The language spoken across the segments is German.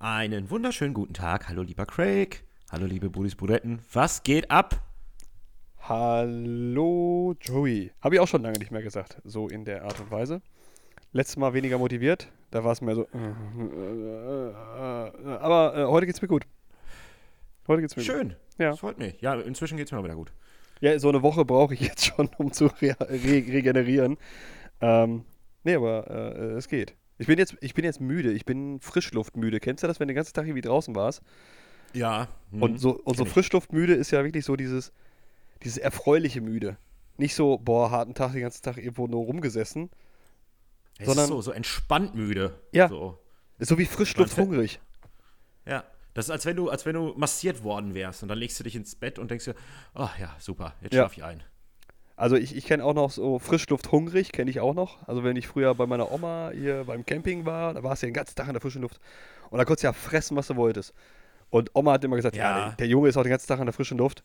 Einen wunderschönen guten Tag. Hallo, lieber Craig. Hallo, liebe Brudis Brudetten. Was geht ab? Hallo Joey. Habe ich auch schon lange nicht mehr gesagt, so in der Art und Weise. Letztes Mal weniger motiviert, da war es mehr so. Aber äh, heute geht's mir gut. Heute geht's mir Schön. gut. Schön. Ja. Das freut mich. Ja, inzwischen geht's mir auch wieder gut. Ja, so eine Woche brauche ich jetzt schon, um zu re re regenerieren. Ähm, nee, aber äh, es geht. Ich bin, jetzt, ich bin jetzt müde. Ich bin frischluftmüde. Kennst du das, wenn du den ganzen Tag irgendwie draußen warst? Ja. Hm, und so, und so frischluftmüde ist ja wirklich so dieses, dieses erfreuliche Müde. Nicht so, boah, harten Tag, den ganzen Tag irgendwo nur rumgesessen. Es sondern ist so, so entspannt müde. Ja. So, ist so wie Frischluft hungrig. Ja. Das ist, als wenn du, als wenn du massiert worden wärst und dann legst du dich ins Bett und denkst dir, ach oh, ja, super, jetzt ja. schlaf ich ein. Also ich, ich kenne auch noch so Frischluft hungrig, kenne ich auch noch. Also wenn ich früher bei meiner Oma hier beim Camping war, da warst du ja den ganzen Tag in der frischen Luft. Und da konntest du ja fressen, was du wolltest. Und Oma hat immer gesagt, ja, ja der, Junge ist auch den ganzen Tag in der frischen Luft.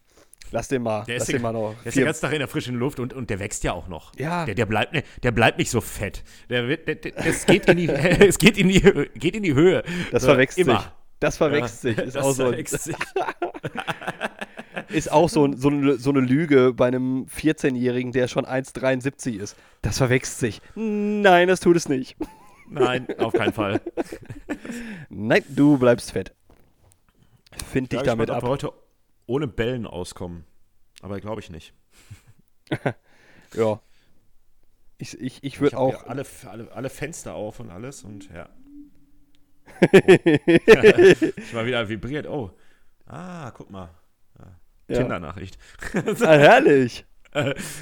Lass den mal, der lass den mal noch. Der ist den ganzen Tag in der frischen Luft und, und der wächst ja auch noch. Ja. Der, der, bleibt, ne, der bleibt nicht so fett. Der, wird, der, der es geht in die, es geht in die, geht in die Höhe. Das so, verwechselt immer. sich. Das verwechselt ja, sich. Ist das auch so verwechselt sich. ist auch so, so, eine, so eine Lüge bei einem 14-Jährigen, der schon 1,73 ist. Das verwechselt sich. Nein, das tut es nicht. Nein, auf keinen Fall. Nein, du bleibst fett. Find dich damit ab. Ob heute ohne Bellen auskommen. Aber glaube ich nicht. ja. Ich, ich, ich würde auch. Alle, alle, alle Fenster auf und alles und ja. ich war wieder vibriert. Oh. Ah, guck mal. Ja. Tinder-Nachricht. ah, herrlich.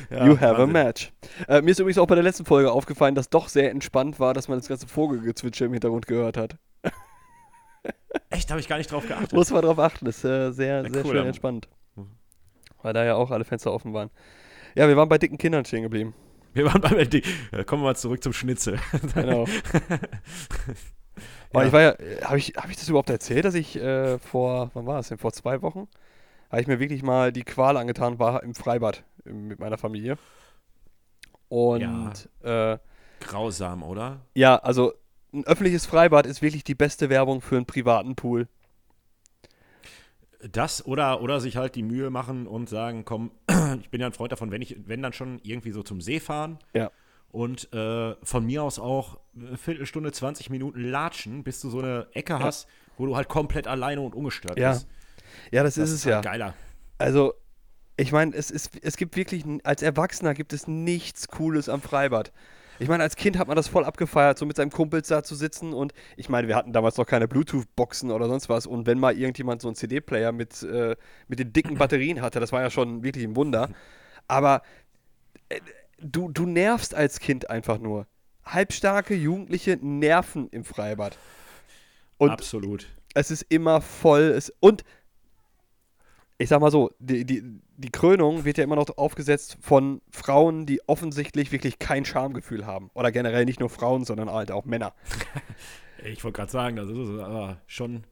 ja, you have Wahnsinn. a match. Äh, mir ist übrigens auch bei der letzten Folge aufgefallen, dass doch sehr entspannt war, dass man das ganze Vogelgezwitscher im Hintergrund gehört hat. Echt? Habe ich gar nicht drauf geachtet. Muss man drauf achten. Das ist äh, sehr, sehr cool, schön entspannt. Weil da ja auch alle Fenster offen waren. Ja, wir waren bei dicken Kindern stehen geblieben. Wir waren bei dicken. Kommen wir mal zurück zum Schnitzel. Genau. Aber ich war ja, habe ich, hab ich das überhaupt erzählt, dass ich äh, vor, wann war es denn, vor zwei Wochen, habe ich mir wirklich mal die Qual angetan, war im Freibad mit meiner Familie. Und ja. äh, grausam, oder? Ja, also ein öffentliches Freibad ist wirklich die beste Werbung für einen privaten Pool. Das oder, oder sich halt die Mühe machen und sagen, komm, ich bin ja ein Freund davon, wenn ich, wenn dann schon irgendwie so zum See fahren. Ja und äh, von mir aus auch eine Viertelstunde, 20 Minuten latschen, bis du so eine Ecke ja. hast, wo du halt komplett alleine und ungestört ja. bist. Ja, das, das ist es halt ja. Geiler. Also, ich meine, es, ist, es gibt wirklich, als Erwachsener gibt es nichts Cooles am Freibad. Ich meine, als Kind hat man das voll abgefeiert, so mit seinem Kumpels da zu sitzen und ich meine, wir hatten damals noch keine Bluetooth-Boxen oder sonst was und wenn mal irgendjemand so einen CD-Player mit, äh, mit den dicken Batterien hatte, das war ja schon wirklich ein Wunder. Aber äh, du, du nervst als Kind einfach nur. Halbstarke Jugendliche nerven im Freibad. Und Absolut. Es ist immer voll. Es, und ich sag mal so, die, die, die Krönung wird ja immer noch aufgesetzt von Frauen, die offensichtlich wirklich kein Schamgefühl haben. Oder generell nicht nur Frauen, sondern halt auch Männer. ich wollte gerade sagen, das ist schon.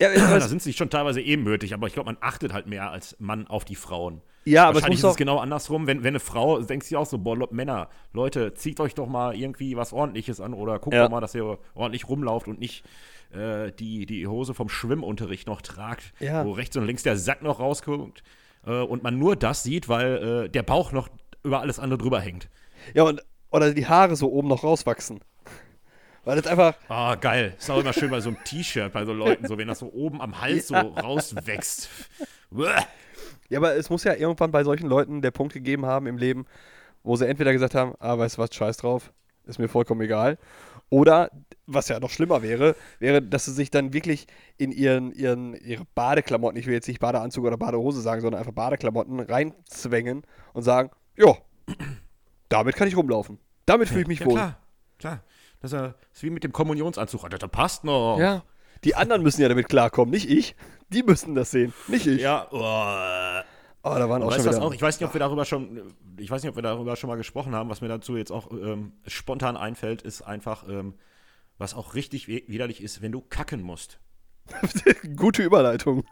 Ja, da sind sie schon teilweise ebenbürtig, aber ich glaube, man achtet halt mehr als Mann auf die Frauen. Ja, aber Wahrscheinlich ist es genau andersrum. Wenn, wenn eine Frau, denkt sie auch so, boah, Männer, Leute, zieht euch doch mal irgendwie was Ordentliches an oder guckt ja. doch mal, dass ihr ordentlich rumlauft und nicht äh, die, die Hose vom Schwimmunterricht noch tragt, ja. wo rechts und links der Sack noch rausguckt äh, und man nur das sieht, weil äh, der Bauch noch über alles andere drüber hängt. Ja, und oder die Haare so oben noch rauswachsen. Weil das einfach. Ah, oh, geil. Ist auch immer schön bei so einem T-Shirt, bei so Leuten, so wenn das so oben am Hals so rauswächst. Ja, aber es muss ja irgendwann bei solchen Leuten der Punkt gegeben haben im Leben, wo sie entweder gesagt haben, ah, weißt du was, scheiß drauf, ist mir vollkommen egal. Oder, was ja noch schlimmer wäre, wäre, dass sie sich dann wirklich in ihren, ihren, ihre Badeklamotten, ich will jetzt nicht Badeanzug oder Badehose sagen, sondern einfach Badeklamotten reinzwängen und sagen, ja, damit kann ich rumlaufen. Damit fühle ich mich ja, wohl. Klar, klar. Das ist wie mit dem Kommunionsanzug. Das passt noch. Ja. Die anderen müssen ja damit klarkommen, nicht ich. Die müssen das sehen, nicht ich. Ja, oh. oh da waren auch schon wieder. Auch, ich weiß nicht, ob wir darüber schon, ich weiß nicht, ob wir darüber schon mal gesprochen haben. Was mir dazu jetzt auch ähm, spontan einfällt, ist einfach, ähm, was auch richtig widerlich ist, wenn du kacken musst. Gute Überleitung.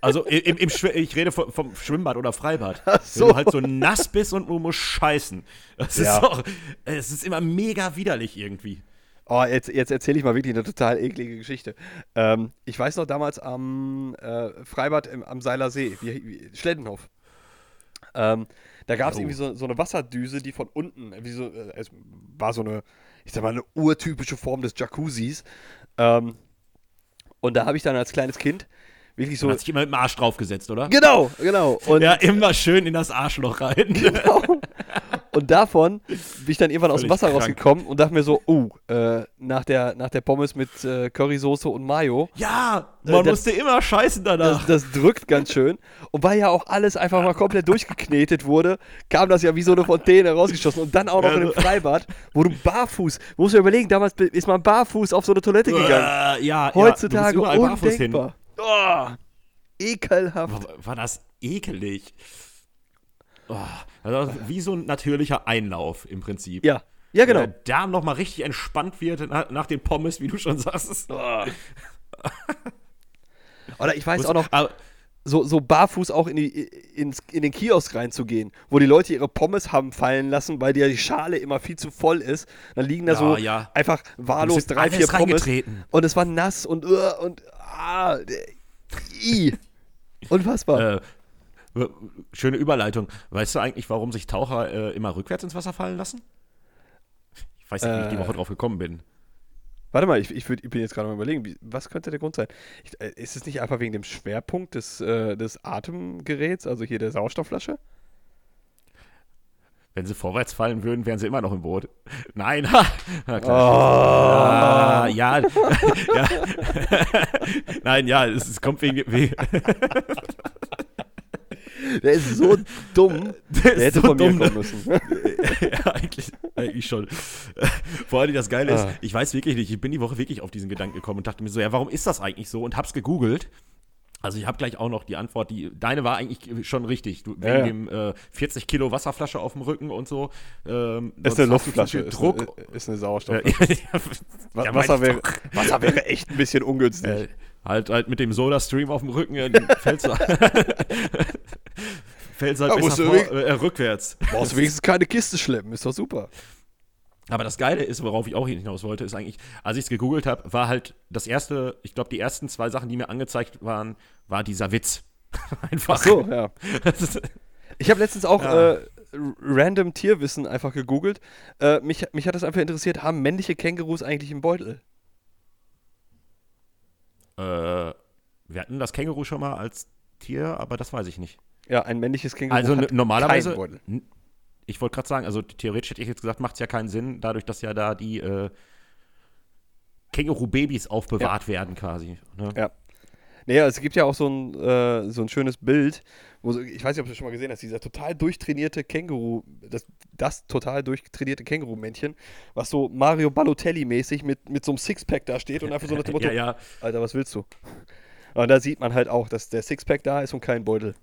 Also im, im ich rede vom, vom, Schwimmbad oder Freibad. Ach so. Wenn du halt so nass bist und du musst scheißen. Das ja. ist auch, es ist immer mega widerlich irgendwie. Oh, jetzt, jetzt erzähle ich mal wirklich eine total eklige Geschichte. Ähm, ich weiß noch damals am äh, Freibad im, am Seiler See, wie, wie, Schleddenhof. Ähm, da gab es Oh. irgendwie so, so eine Wasserdüse, die von unten, wie so, äh, es war so eine, ich sag mal, eine urtypische Form des Jacuzzis. Ähm, und da habe ich dann als kleines Kind wirklich so. Man hat sich immer mit dem Arsch draufgesetzt, oder? Genau, genau. Und, Ja, immer schön in das Arschloch rein. genau. Und davon bin ich dann irgendwann aus dem Wasser krank. rausgekommen und dachte mir so, oh, äh, nach, der, nach der Pommes mit äh, Currysoße und Mayo, Ja, man das- musste immer scheißen danach. das, das drückt ganz schön. Und weil ja auch alles einfach mal komplett durchgeknetet wurde, kam das ja wie so eine Fontäne rausgeschossen. Und dann auch noch in einem Freibad, wo du barfuß, musst du dir überlegen, damals ist man barfuß auf so eine Toilette gegangen. Äh, ja, Heutzutage ja, undenkbar. Oh, ekelhaft. War, war das ekelig. Oh, also wie so ein natürlicher Einlauf im Prinzip. Ja, ja genau. Der Darm nochmal richtig entspannt wird nach, den Pommes, wie du schon sagst. Oder ich weiß auch noch, Aber, so, so barfuß auch in, die, ins, in den Kiosk reinzugehen, wo die Leute ihre Pommes haben fallen lassen, weil die Schale immer viel zu voll ist. Dann liegen da Ja, so ja. einfach wahllos in drei, vier Pommes. Und es war nass und uh, und ah, i. Unfassbar. äh, schöne Überleitung. Weißt du eigentlich, warum sich Taucher äh, immer rückwärts ins Wasser fallen lassen? Ich weiß nicht, wie ich die Äh. Woche drauf gekommen bin. Warte mal, ich, ich, würd, ich bin jetzt gerade mal überlegen, wie, was könnte der Grund sein? Ich, äh, ist es nicht einfach wegen dem Schwerpunkt des, äh, des Atemgeräts, also hier der Sauerstoffflasche? Wenn sie vorwärts fallen würden, wären sie immer noch im Boot. Nein, ha! Na Oh. klar. Ah, ja, ja. Nein, ja, es, es kommt wegen. wegen Der ist so dumm. Der, ist hätte so von mir dumm, kommen ne? müssen. ja, eigentlich, eigentlich schon. Vor allem das Geile ist, Ah. ich weiß wirklich nicht, ich bin die Woche wirklich auf diesen Gedanken gekommen und dachte mir so, ja, warum ist das eigentlich so? Und hab's gegoogelt. Also ich habe gleich auch noch die Antwort, die deine war eigentlich schon richtig. Du, wegen Ja, dem äh, 40 Kilo Wasserflasche auf dem Rücken und so. Ähm, Ist eine Luftflasche. Ist Druck. Eine, ist eine Äh, Sauerstoffflasche. ja, Wa- ja, Wasser, wäre, Wasser wäre echt ein bisschen ungünstig. äh, halt, halt mit dem Soda-Stream auf dem Rücken äh, fällst du fällst halt Ja, besser vor, äh, rückwärts. Brauchst du wenigstens keine Kiste schleppen, ist doch super. Aber das Geile ist, worauf ich auch hinaus wollte, ist eigentlich, als ich es gegoogelt habe, war halt das erste, ich glaube, die ersten zwei Sachen, die mir angezeigt waren, war dieser Witz. Einfach. Ach so, ja. Ist- Ich habe letztens auch Ja. äh, random Tierwissen einfach gegoogelt. Äh, mich, mich hat das einfach interessiert, haben männliche Kängurus eigentlich einen Beutel? äh, wir hatten das Känguru schon mal als Tier, aber das weiß ich nicht. Ja, ein männliches Känguru Also normalerweise, ich wollte gerade sagen, also theoretisch hätte ich jetzt gesagt, macht es ja keinen Sinn, dadurch, dass ja da die äh, Känguru-Babys aufbewahrt werden quasi. Ne? Ja. Naja, es gibt ja auch so ein, äh, so ein schönes Bild, wo ich weiß nicht, ob du schon mal gesehen hast, dieser total durchtrainierte Känguru, das, das total durchtrainierte Känguru-Männchen, was so Mario Balotelli-mäßig mit, mit so einem Sixpack da steht und einfach so nach dem Motto, Ja, ja. Alter, was willst du? Und da sieht man halt auch, dass der Sixpack da ist und kein Beutel.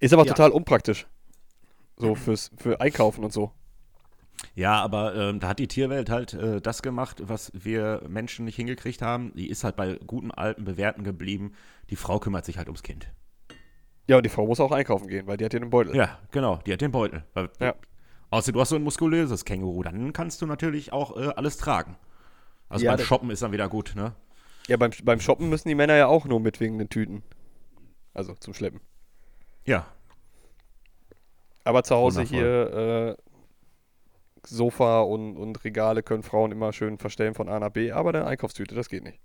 Ist aber Ja. total unpraktisch. So fürs, für Einkaufen und so. Ja, aber ähm, da hat die Tierwelt halt äh, das gemacht, was wir Menschen nicht hingekriegt haben. Die ist halt bei guten alten Bewährten geblieben. Die Frau kümmert sich halt ums Kind. Ja, und die Frau muss auch einkaufen gehen, weil die hat ja den Beutel. Ja, genau, die hat den Beutel. Weil, Ja. Außer du hast so ein muskulöses Känguru, dann kannst du natürlich auch äh, alles tragen. Also Ja, beim Shoppen ist dann wieder gut, ne? Ja, beim, beim Shoppen müssen die Männer ja auch nur mit wegen den Tüten. Also zum Schleppen. Ja. Aber zu Hause Wundervoll. hier äh, Sofa und, und Regale können Frauen immer schön verstellen von A nach B, aber eine Einkaufstüte, das geht nicht.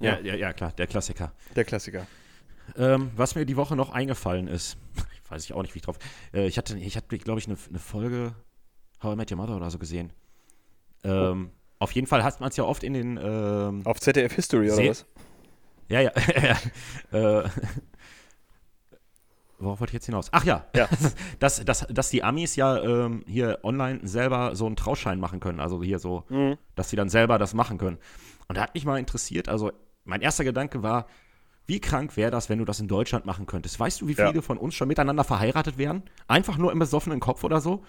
Ja, ja, ja, klar, der Klassiker. Der Klassiker. Ähm, was mir die Woche noch eingefallen ist, weiß ich auch nicht, wie ich drauf. Äh, ich hatte, ich hatte, glaube ich, eine, eine Folge How I Met Your Mother oder so gesehen. Ähm, Auf jeden Fall hat man es ja oft in den ähm, Auf ZDF History oder Se- was? Ja, ja. äh, worauf wollte ich jetzt hinaus? Ach ja, Ja. dass, dass, dass die Amis ja ähm, hier online selber so einen Trauschein machen können. Also hier so, Mhm. dass sie dann selber das machen können. Und da hat mich mal interessiert, also mein erster Gedanke war, wie krank wäre das, wenn du das in Deutschland machen könntest? Weißt du, wie Ja. viele von uns schon miteinander verheiratet wären? Einfach nur im besoffenen Kopf oder so?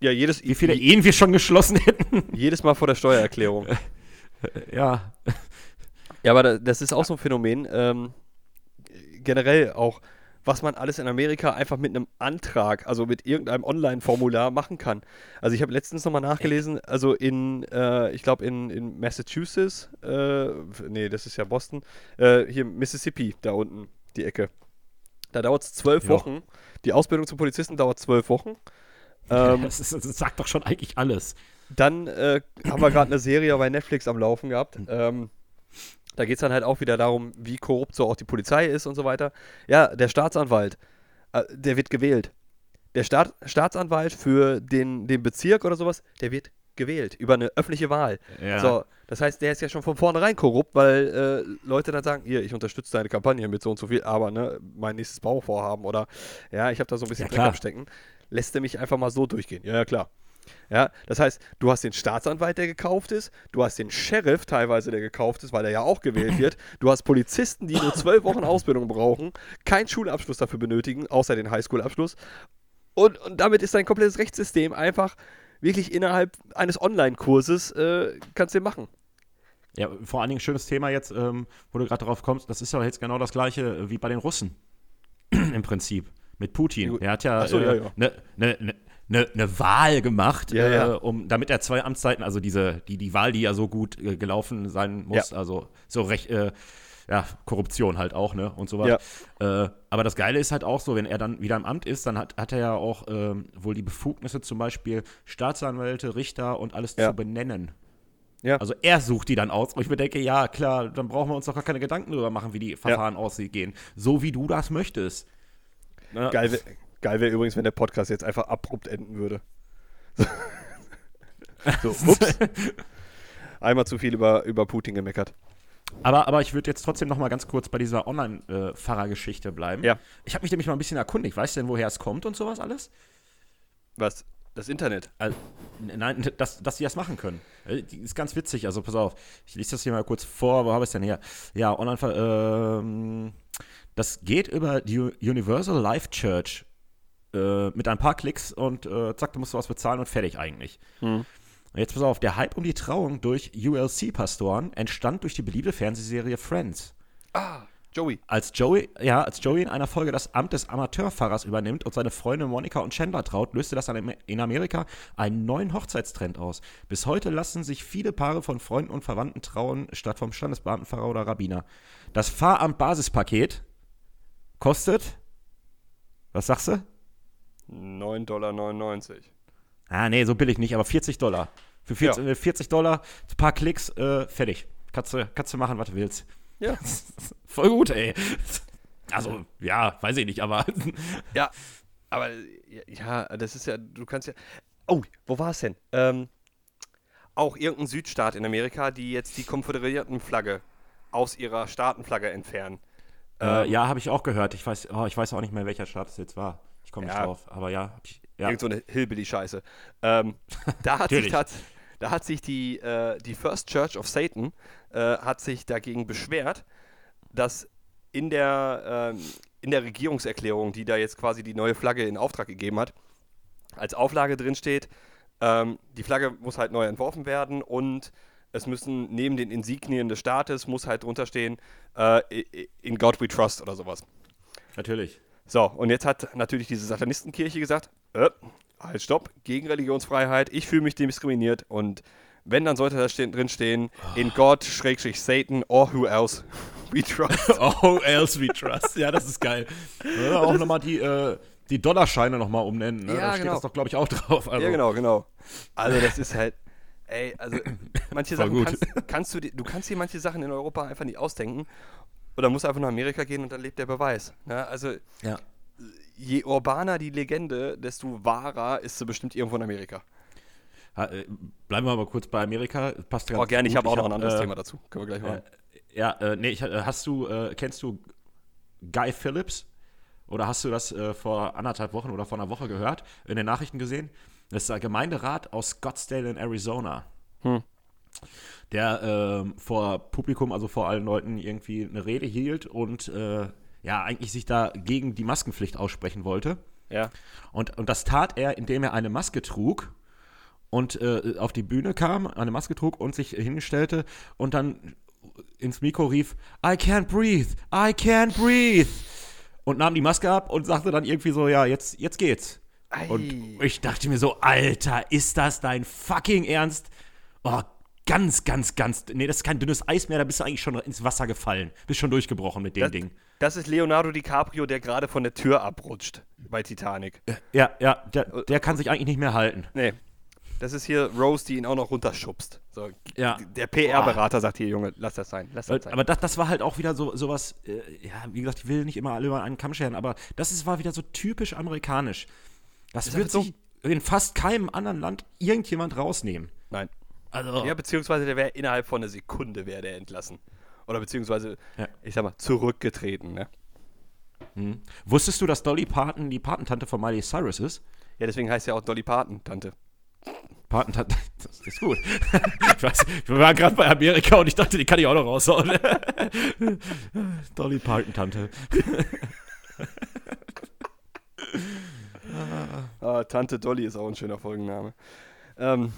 Ja, jedes, Wie viele Ehen wir schon geschlossen hätten? jedes Mal vor der Steuererklärung. ja. Ja, aber da- das ist auch so ein Phänomen. Ähm, generell auch was man alles in Amerika einfach mit einem Antrag, also mit irgendeinem Online-Formular machen kann. Also ich habe letztens nochmal nachgelesen, also in, äh, ich glaube in, in Massachusetts, äh, nee, das ist ja Boston, äh, hier Mississippi, da unten, die Ecke. Da dauert es zwölf Wochen. Die Ausbildung zum Polizisten dauert zwölf Wochen. Ähm, das, ist, das, sagt doch schon eigentlich alles. Dann äh, haben wir gerade eine Serie bei Netflix am Laufen gehabt. Ähm, da geht es dann halt auch wieder darum, wie korrupt so auch die Polizei ist und so weiter. Ja, der Staatsanwalt, äh, der wird gewählt. Der Staat, Staatsanwalt für den, den Bezirk oder sowas, der wird gewählt über eine öffentliche Wahl. Ja. So, das heißt, der ist ja schon von vornherein korrupt, weil äh, Leute dann sagen, hier, ich unterstütze deine Kampagne mit so und so viel, aber ne, mein nächstes Bauvorhaben oder ja, ich habe da so ein bisschen ja, Dreck am Stecken, lässt er mich einfach mal so durchgehen. Ja, ja, klar. Ja, das heißt, du hast den Staatsanwalt, der gekauft ist, du hast den Sheriff teilweise, der gekauft ist, weil er ja auch gewählt wird, du hast Polizisten, die nur zwölf Wochen Ausbildung brauchen, keinen Schulabschluss dafür benötigen, außer den Highschool-Abschluss. Und, und damit ist dein komplettes Rechtssystem einfach wirklich innerhalb eines Online-Kurses äh, kannst du machen. Ja, vor allen Dingen schönes Thema jetzt, ähm, wo du gerade drauf kommst, das ist ja jetzt genau das gleiche wie bei den Russen. Im Prinzip. Mit Putin. Er hat ja eine äh, ja, ja. ne, ne, ne eine, eine Wahl gemacht, ja, ja. Äh, um, damit er zwei Amtszeiten, also diese, die, die Wahl, die ja so gut äh, gelaufen sein muss, ja. also so recht, äh, ja, Korruption halt auch, ne, und so weiter. Ja. Äh, aber das Geile ist halt auch so, wenn er dann wieder im Amt ist, dann hat, hat er ja auch ähm, wohl die Befugnisse, zum Beispiel Staatsanwälte, Richter und alles zu benennen. Ja. Also er sucht die dann aus, wo ich mir denke, ja, klar, dann brauchen wir uns doch gar keine Gedanken darüber machen, wie die Verfahren aussehen. So wie du das möchtest. Ne? Geil, Geil wäre übrigens, wenn der Podcast jetzt einfach abrupt enden würde. so, ups. Einmal zu viel über, über Putin gemeckert. Aber, aber ich würde jetzt trotzdem noch mal ganz kurz bei dieser Online-Fahrergeschichte bleiben. Ja. Ich habe mich nämlich mal ein bisschen erkundigt. Weißt du denn, woher es kommt und sowas alles? Was? Das Internet? Also, nein, dass, dass die das machen können. Äh, ist ganz witzig. Also, pass auf. Ich lese das hier mal kurz vor. Wo habe ich es denn her? Ja, online ähm, Das geht über die Universal Life Church äh, mit ein paar Klicks und äh, zack, du musst was bezahlen und fertig eigentlich. Hm. Jetzt pass auf, der Hype um die Trauung durch ULC-Pastoren entstand durch die beliebte Fernsehserie Friends. Ah, Joey. Als Joey, ja, als Joey in einer Folge das Amt des Amateurfahrers übernimmt und seine Freunde Monika und Chandler traut, löste das in Amerika einen neuen Hochzeitstrend aus. Bis heute lassen sich viele Paare von Freunden und Verwandten trauen, statt vom Standesbeamtenpfarrer oder Rabbiner. Das Fahramt-Basispaket kostet, was sagst du? 9,99 Dollar. Ah, nee, so billig nicht, aber 40 Dollar. Für 40, ja. 40 Dollar, ein paar Klicks, äh, fertig. Kannst du, kannst du machen, was du willst. Ja. Voll gut, ey. Also, ja, weiß ich nicht, aber. ja, aber, ja, das ist ja, du kannst ja. Oh, wo war es denn? Ähm, auch irgendein Südstaat in Amerika, die jetzt die Konföderiertenflagge aus ihrer Staatenflagge entfernen. Äh, ähm, ja, habe ich auch gehört. Ich weiß, oh, ich weiß auch nicht mehr, welcher Staat es jetzt war komme nicht drauf. Aber ja. Ich, ja. Irgend so eine Hillbilly-Scheiße. Ähm, da, hat sich da hat sich die, äh, die First Church of Satan äh, hat sich dagegen beschwert, dass in der, äh, in der Regierungserklärung, die da jetzt quasi die neue Flagge in Auftrag gegeben hat, als Auflage drin steht, ähm, die Flagge muss halt neu entworfen werden und es müssen neben den Insignien des Staates muss halt drunter stehen, äh, in God we trust oder sowas. Natürlich. So, und jetzt hat natürlich diese Satanistenkirche gesagt, äh, halt stopp, gegen Religionsfreiheit, ich fühle mich diskriminiert und wenn, dann sollte da stehen, drin stehen, in God, Schrägstrich Satan, or who else we trust. or who else we trust. Ja, das ist geil. Ja, auch nochmal die, äh, die Dollarscheine nochmal umnennen. Ne? Ja, da steht genau. das doch, glaube ich, auch drauf. Also. Ja, genau, genau. Also das ist halt, ey, also manche Sachen kannst, kannst, du, du kannst dir manche Sachen in Europa einfach nicht ausdenken oder muss einfach nach Amerika gehen und dann lebt der Beweis. Ne? Also, ja. je urbaner die Legende, desto wahrer ist sie bestimmt irgendwo in Amerika. Ha, äh, bleiben wir aber kurz bei Amerika. Passt oh, gerne, ich habe auch noch hab, ein anderes äh, Thema dazu. Können wir gleich machen. Äh, ja, äh, nee, ich, äh, hast du, äh, kennst du Guy Phillips? Oder hast du das vor anderthalb Wochen oder vor einer Woche gehört, in den Nachrichten gesehen? Das ist der Gemeinderat aus Scottsdale in Arizona. Hm der äh, vor Publikum, also vor allen Leuten, irgendwie eine Rede hielt und äh, ja, eigentlich sich da gegen die Maskenpflicht aussprechen wollte. Ja. Und, und das tat er, indem er eine Maske trug und äh, auf die Bühne kam, eine Maske trug und sich hinstellte und dann ins Mikro rief, I can't breathe, I can't breathe. und nahm die Maske ab und sagte dann irgendwie so, ja, jetzt, jetzt geht's. Ei. Und ich dachte mir so, Alter, ist das dein fucking Ernst? Oh, ganz, ganz, ganz. Nee, das ist kein dünnes Eis mehr, da bist du eigentlich schon ins Wasser gefallen. Bist schon durchgebrochen mit dem das, Ding. Das ist Leonardo DiCaprio, der gerade von der Tür abrutscht bei Titanic. Ja, ja, der, der kann sich eigentlich nicht mehr halten. Nee. Das ist hier Rose, die ihn auch noch runterschubst. So, Ja. Der PR-Berater sagt hier, Junge, lass das sein. Lass das sein. Aber das, das war halt auch wieder so sowas, äh, ja, wie gesagt, ich will nicht immer alle über einen Kamm scheren, aber das ist, war wieder so typisch amerikanisch. Das Ist wird halt so- sich in fast keinem anderen Land irgendjemand rausnehmen. Nein. Also, Ja, beziehungsweise der wäre innerhalb von einer Sekunde wäre der entlassen. Oder beziehungsweise, Ja. ich sag mal, zurückgetreten, ne? hm. wusstest du, dass Dolly Parton die Patentante von Miley Cyrus ist? Ja, deswegen heißt ja auch Dolly Parton, Tante. Patentante, das ist gut. ich, weiß, ich war gerade bei Amerika und ich dachte, die kann ich auch noch raushauen. Dolly Parton-Tante. Ah, Tante Dolly ist auch ein schöner Folgenname. Ähm,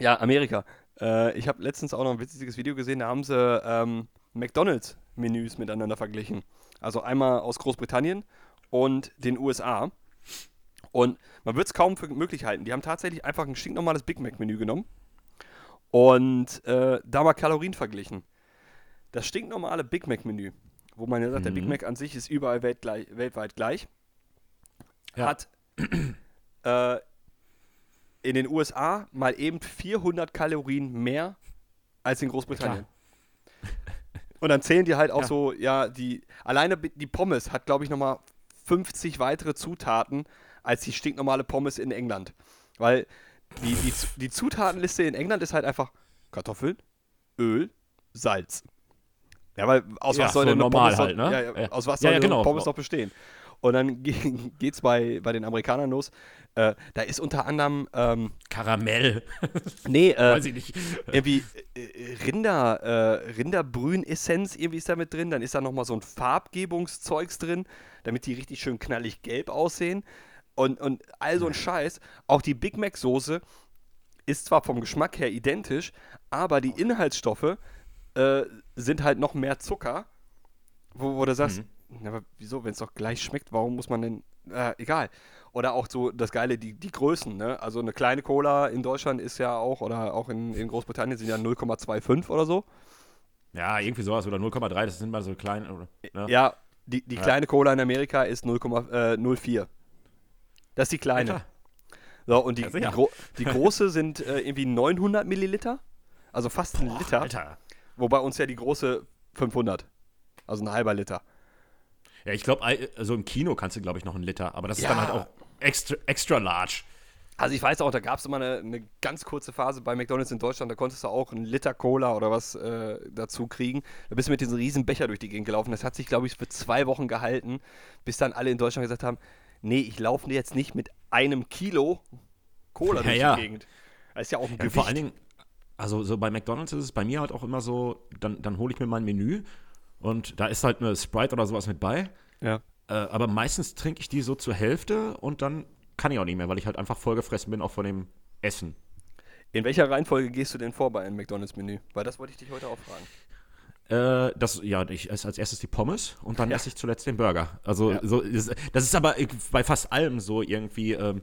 ja, Amerika. Äh, ich habe letztens auch noch ein witziges Video gesehen, da haben sie ähm, McDonalds-Menüs miteinander verglichen. Also einmal aus Großbritannien und den USA. Und man wird es kaum für möglich halten. Die haben tatsächlich einfach ein stinknormales Big Mac-Menü genommen und äh, da mal Kalorien verglichen. Das stinknormale Big Mac-Menü, wo man ja sagt, der Big Mhm. Mac an sich ist überall weltgleich, weltweit gleich, Ja. hat äh, in den USA mal eben 400 Kalorien mehr als in Großbritannien. Und dann zählen die halt auch Ja. so, ja, die, alleine die Pommes hat, glaube ich, nochmal 50 weitere Zutaten als die stinknormale Pommes in England. Weil die, die, die Zutatenliste in England ist halt einfach Kartoffeln, Öl, Salz. Ja, weil aus Ja, was soll so denn eine normal Pommes halt, noch, ne? ja, ja, aus was soll ja, denn genau. Pommes noch bestehen? Und dann ge- geht's bei, bei den Amerikanern los. Äh, da ist unter anderem, ähm, Karamell. nee, äh, Weiß ich nicht. irgendwie äh, Rinder, äh, Rinderbrühnessenz irgendwie ist da mit drin. Dann ist da nochmal so ein Farbgebungszeugs drin, damit die richtig schön knallig gelb aussehen. Und, und all so ein Scheiß. Auch die Big Mac Soße ist zwar vom Geschmack her identisch, aber die Inhaltsstoffe äh, sind halt noch mehr Zucker. Wo, wo du sagst, na, aber wieso, wenn es doch gleich schmeckt, warum muss man denn, äh, egal. Oder auch so das Geile, die, die Größen, ne? Also eine kleine Cola in Deutschland ist ja auch, oder auch in, in Großbritannien sind ja 0,25 oder so. Ja, irgendwie sowas. Oder 0,3, das sind mal so kleine. Ne? Ja, die, die Ja. kleine Cola in Amerika ist 0,04. Das ist die kleine. Alter. So, und die, Ja, die, gro die große sind äh, irgendwie 900 Milliliter. Also fast ein Boah, Liter. Alter. Wobei uns ja die große 500. Also ein halber Liter. Ja, ich glaube, also im Kino kannst du, glaube ich, noch einen Liter. Aber das ist Ja. dann halt auch extra, extra large. Also ich weiß auch, da gab es immer eine, eine ganz kurze Phase bei McDonalds in Deutschland, da konntest du auch einen Liter Cola oder was äh, dazu kriegen. Da bist du mit diesem riesen Becher durch die Gegend gelaufen. Das hat sich, glaube ich, für zwei Wochen gehalten, bis dann alle in Deutschland gesagt haben, nee, ich laufe jetzt nicht mit einem Kilo Cola Ja, durch ja. die Gegend. Das ist ja auch ein Ja, Gewicht. vor allen Dingen, also so bei McDonalds ist es bei mir halt auch immer so, dann, dann hole ich mir mein Menü und da ist halt eine Sprite oder sowas mit bei. ja. Äh, aber meistens trinke ich die so zur Hälfte und dann kann ich auch nicht mehr, weil ich halt einfach vollgefressen bin, auch von dem Essen. In welcher Reihenfolge gehst du denn vor bei einem McDonalds-Menü? Weil das wollte ich dich heute auch fragen. Äh, das, ja, ich esse als erstes die Pommes und dann Ja. esse ich zuletzt den Burger. Also, Ja. so, das ist aber bei fast allem so irgendwie, ähm,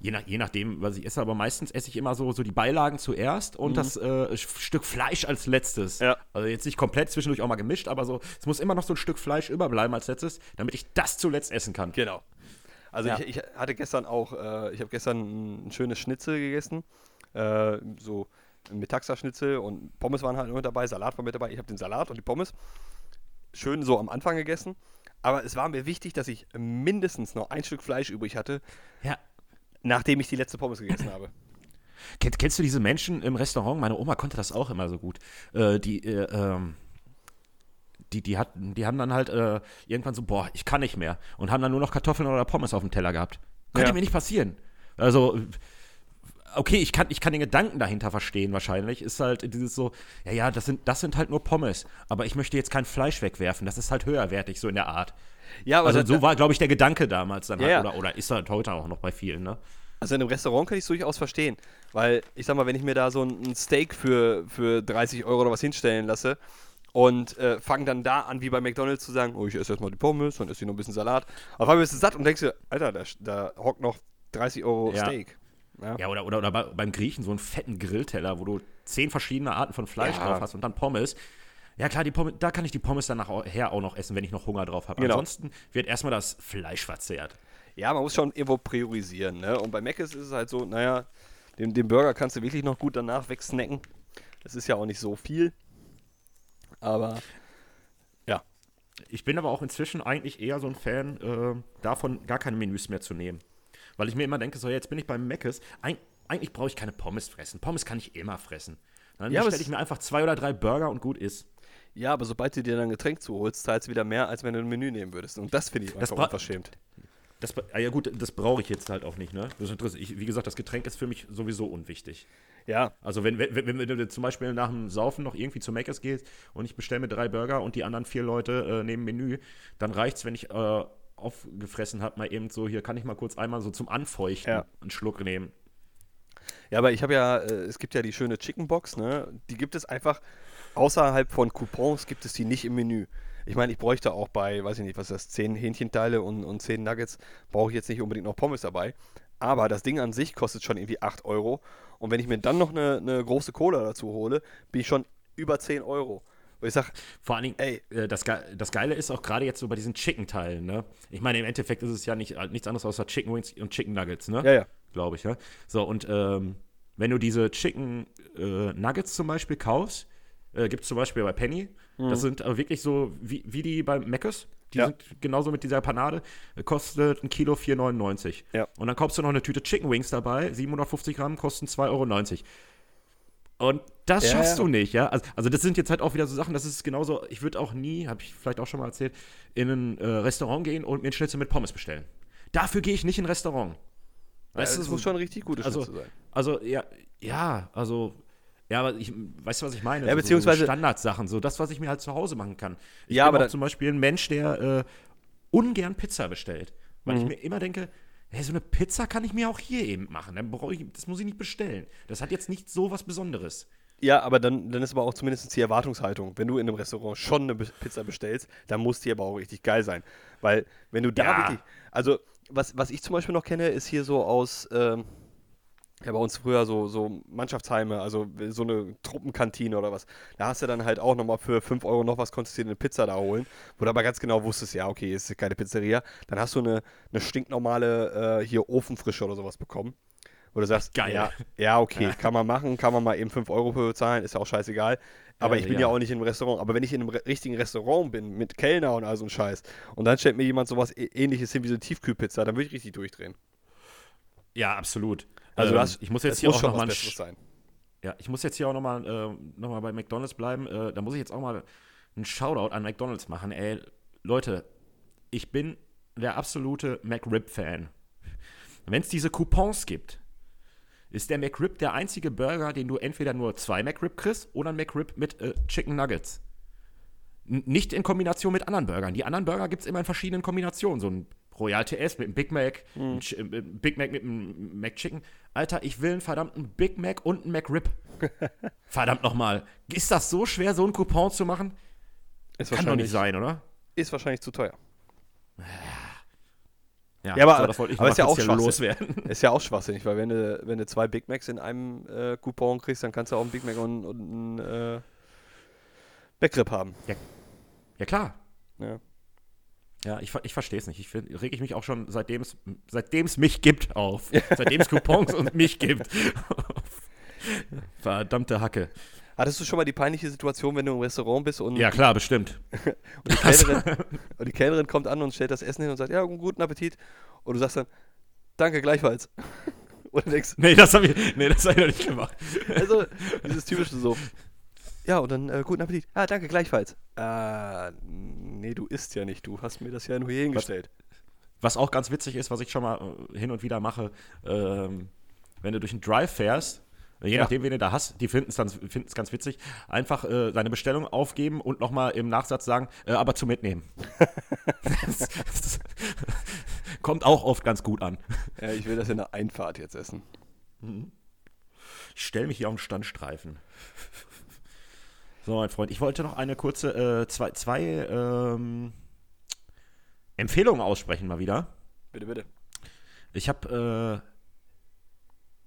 je, nach, je nachdem, was ich esse, aber meistens esse ich immer so, so die Beilagen zuerst und das äh, Stück Fleisch als letztes. Mhm. Ja. Also jetzt nicht komplett zwischendurch auch mal gemischt, aber so, es muss immer noch so ein Stück Fleisch überbleiben als letztes, damit ich das zuletzt essen kann. Genau. Also Ja. ich, ich hatte gestern auch, äh, ich habe gestern ein, schönes Schnitzel gegessen, äh, so ein Metaxa-Schnitzel und Pommes waren halt mit dabei, Salat war mit dabei. Ich habe den Salat und die Pommes schön so am Anfang gegessen. Aber es war mir wichtig, dass ich mindestens noch ein Stück Fleisch übrig hatte, Ja. Nachdem ich die letzte Pommes gegessen habe. Kenn, kennst du diese Menschen im Restaurant? Meine Oma konnte das auch immer so gut. Äh, die, äh, ähm, die, die, hatten, die haben dann halt äh, irgendwann so, boah, ich kann nicht mehr. Und haben dann nur noch Kartoffeln oder Pommes auf dem Teller gehabt. Könnte Ja. mir nicht passieren. Also, okay, ich kann, ich kann den Gedanken dahinter verstehen wahrscheinlich. Ist halt dieses so, ja, ja, das sind, das sind halt nur Pommes. Aber ich möchte jetzt kein Fleisch wegwerfen. Das ist halt höherwertig, so in der Art. Ja, Also so war, glaube ich, der Gedanke damals dann Ja, halt. ja. Oder, oder ist halt heute auch noch bei vielen, ne? Also in einem Restaurant kann ich es durchaus verstehen. Weil, ich sag mal, wenn ich mir da so ein Steak für, für 30 Euro oder was hinstellen lasse und äh, fangen dann da an, wie bei McDonalds zu sagen, oh, ich esse erstmal die Pommes, dann esse ich noch ein bisschen Salat. Auf einmal bist du satt und denkst dir, Alter, da, da hockt noch 30 Euro Ja. Steak. Ja. Ja, oder, oder, oder bei- beim Griechen so einen fetten Grillteller, wo du zehn verschiedene Arten von Fleisch Ja. drauf hast und dann Pommes. Ja klar, die Pommes, da kann ich die Pommes dann nachher auch noch essen, wenn ich noch Hunger drauf habe. Genau. Ansonsten wird erstmal das Fleisch verzehrt. Ja, man muss schon irgendwo priorisieren. Ne? Und bei Mc's ist es halt so, naja, den, den Burger kannst du wirklich noch gut danach wegsnacken. Das ist ja auch nicht so viel. Aber ja, Ich bin aber auch inzwischen eigentlich eher so ein Fan, äh, davon gar keine Menüs mehr zu nehmen. Weil ich mir immer denke, so jetzt bin ich beim Mc's, Eig eigentlich brauche ich keine Pommes fressen. Pommes kann ich immer fressen. Dann Ja, aber stelle es- ich mir einfach zwei oder drei Burger und gut ist. Ja, aber sobald du dir dann ein Getränk zuholst, zahlst du wieder mehr, als wenn du ein Menü nehmen würdest. Und das finde ich Das einfach unverschämt. Das, ah ja gut, das brauche ich jetzt halt auch nicht, ne? Das ist ich, wie gesagt, das Getränk ist für mich sowieso unwichtig. Ja, Also wenn, wenn, wenn, wenn du zum Beispiel nach dem Saufen noch irgendwie zu Mc's gehst und ich bestelle mir drei Burger und die anderen vier Leute äh, nehmen Menü, dann reicht's, wenn ich äh, aufgefressen habe, mal eben so, hier kann ich mal kurz einmal so zum Anfeuchten Ja. einen Schluck nehmen. Ja, aber ich habe ja, äh, es gibt ja die schöne Chicken Box, ne? Die gibt es einfach außerhalb von Coupons gibt es die nicht im Menü. Ich meine, ich bräuchte auch bei, weiß ich nicht, was ist das, 10 Hähnchenteile und, und 10 Nuggets, brauche ich jetzt nicht unbedingt noch Pommes dabei. Aber das Ding an sich kostet schon irgendwie 8 Euro. Und wenn ich mir dann noch eine, eine große Cola dazu hole, bin ich schon über 10 Euro. Und ich sage, Vor allen Dingen, Ey. äh, das, Ge das Geile ist auch gerade jetzt so bei diesen Chicken-Teilen, ne? Ich meine, im Endeffekt ist es ja nicht, äh, nichts anderes außer Chicken Wings und Chicken Nuggets, ne? ja, ja. glaube ich, ja. So, und ähm, wenn du diese Chicken äh, Nuggets zum Beispiel kaufst, äh, gibt es zum Beispiel bei Penny, das sind äh, wirklich so wie, wie die bei Mc's, die Mhm. Ja. sind genauso mit dieser Panade, kostet ein Kilo 4,99. Ja. Und dann kaufst du noch eine Tüte Chicken Wings dabei, 750 Gramm, kosten 2,90 Euro. Und das Ja, schaffst ja. du nicht, ja. Also, also das sind jetzt halt auch wieder so Sachen, das ist genauso, ich würde auch nie, habe ich vielleicht auch schon mal erzählt, in ein äh, Restaurant gehen und mir ein Schnitzel mit Pommes bestellen. Dafür gehe ich nicht in ein Restaurant. Weißt das du, muss schon richtig gutes also, Schnitzel sein. also ja, ja, also ja, aber ich, weißt du, was ich meine? Ja, beziehungsweise- so Standardsachen, so das, was ich mir halt zu Hause machen kann. Ich Ja, bin aber zum Beispiel ein Mensch, der äh, ungern Pizza bestellt, weil Mhm. ich mir immer denke, hey, so eine Pizza kann ich mir auch hier eben machen. Dann brauche ich, das muss ich nicht bestellen. Das hat jetzt nicht so was Besonderes. Ja, aber dann, dann ist aber auch zumindest die Erwartungshaltung. Wenn du in einem Restaurant schon eine Pizza bestellst, dann muss die aber auch richtig geil sein. Weil, wenn du da Ja. wirklich. Also, was, was ich zum Beispiel noch kenne, ist hier so aus. Ähm, ja, bei uns früher so, so Mannschaftsheime, also so eine Truppenkantine oder was. Da hast du dann halt auch nochmal für 5 Euro noch was, konntest dir eine Pizza da holen, wo du aber ganz genau wusstest, ja, okay, ist keine Pizzeria. Dann hast du eine, eine stinknormale äh, hier Ofenfrische oder sowas bekommen. Wo du sagst, Geil. ja, ja, okay, Ja. kann man machen, kann man mal eben 5 Euro für bezahlen, ist ja auch scheißegal. Aber Ja, ich bin ja. auch nicht im Restaurant. Aber wenn ich in einem richtigen Restaurant bin, mit Kellner und all so ein Scheiß, und dann stellt mir jemand sowas ähnliches hin wie so eine Tiefkühlpizza, dann würde ich richtig durchdrehen. Ja, absolut. Also Ähm, hast, ich muss jetzt hier muss auch schon noch mal was ein Besseres sein. Ja, ich muss jetzt hier auch nochmal äh, noch mal bei McDonalds bleiben. Äh, da muss ich jetzt auch mal einen Shoutout an McDonalds machen. Ey, Leute, ich bin der absolute McRib-Fan. Wenn es diese Coupons gibt, ist der McRib der einzige Burger, den du entweder nur zwei McRib kriegst oder ein McRib mit äh, Chicken Nuggets. N nicht in Kombination mit anderen Burgern. Die anderen Burger gibt es immer in verschiedenen Kombinationen. So ein Royal TS mit einem Big Mac, ein Ch- äh, Big Mac mit einem McChicken. Alter, ich will einen verdammten Big Mac und einen McRib. Verdammt nochmal. Ist das so schwer, so einen Coupon zu machen? Ist Kann doch nicht sein, oder? ist wahrscheinlich zu teuer. Ja, Ja, aber- so, das wollte ich aber ist ja auch loswerden. Ist ja auch schwachsinnig, weil wenn du, wenn du zwei Big Macs in einem äh, Coupon kriegst, dann kannst du auch einen Big Mac und, und einen äh, Backrib haben. Ja, klar. Ja. Ja, ich, ich verstehe es nicht. Ich find- reg ich mich auch schon, seitdem es seitdem es mich gibt, auf. Seitdem es Coupons und mich gibt. Verdammte Hacke. Hattest du schon mal die peinliche Situation, wenn du im Restaurant bist und, Ja, klar, bestimmt. und, die, Kellnerin, und die Kellnerin kommt an und stellt das Essen hin und sagt, ja, guten Appetit. Und du sagst dann, danke, gleichfalls. Du denkst, Nee, das habe ich, nee, das hab ich noch nicht gemacht. also dieses typische so, ja, und dann äh, guten Appetit. Ah, danke, gleichfalls. Ah, nee, du isst ja nicht, du hast mir das ja nur hier hingestellt. Was auch ganz witzig ist, was ich schon mal äh, hin und wieder mache, ähm, wenn du durch einen Drive fährst, je Ja. nachdem, wen du da hast, die finden es dann finden's ganz witzig, einfach äh, deine Bestellung aufgeben und nochmal im Nachsatz sagen, äh, aber zu mitnehmen. das, das kommt auch oft ganz gut an. Ja, ich will das in der Einfahrt jetzt essen. Ich stelle mich hier auf den Standstreifen. So, mein Freund, ich wollte noch eine kurze, äh, zwei, zwei ähm, Empfehlungen aussprechen mal wieder. Bitte, bitte. Ich habe, äh,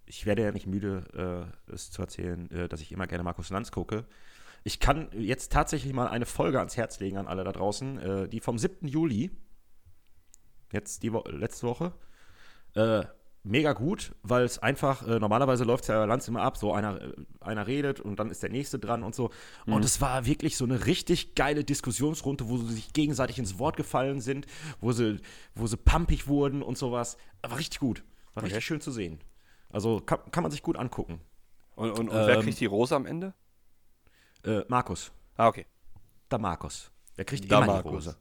ich werde ja nicht müde, äh, es zu erzählen, äh, dass ich immer gerne Markus Lanz gucke. Ich kann jetzt tatsächlich mal eine Folge ans Herz legen an alle da draußen, äh, die vom 7. Juli, jetzt die Wo letzte Woche. Mega gut, weil es einfach, äh, normalerweise läuft es ja Lanz immer ab, so einer, äh, einer redet und dann ist der nächste dran und so. Mhm. Und es war wirklich so eine richtig geile Diskussionsrunde, wo sie sich gegenseitig ins Wort gefallen sind, wo sie, wo sie pumpig wurden und sowas. War richtig gut. War okay. richtig schön zu sehen. Also kann, kann man sich gut angucken. Und, und, und ähm, wer kriegt die Rose am Ende? Äh, Markus. Ah, okay. Da Markus. Der kriegt da immer Markus. die Rose.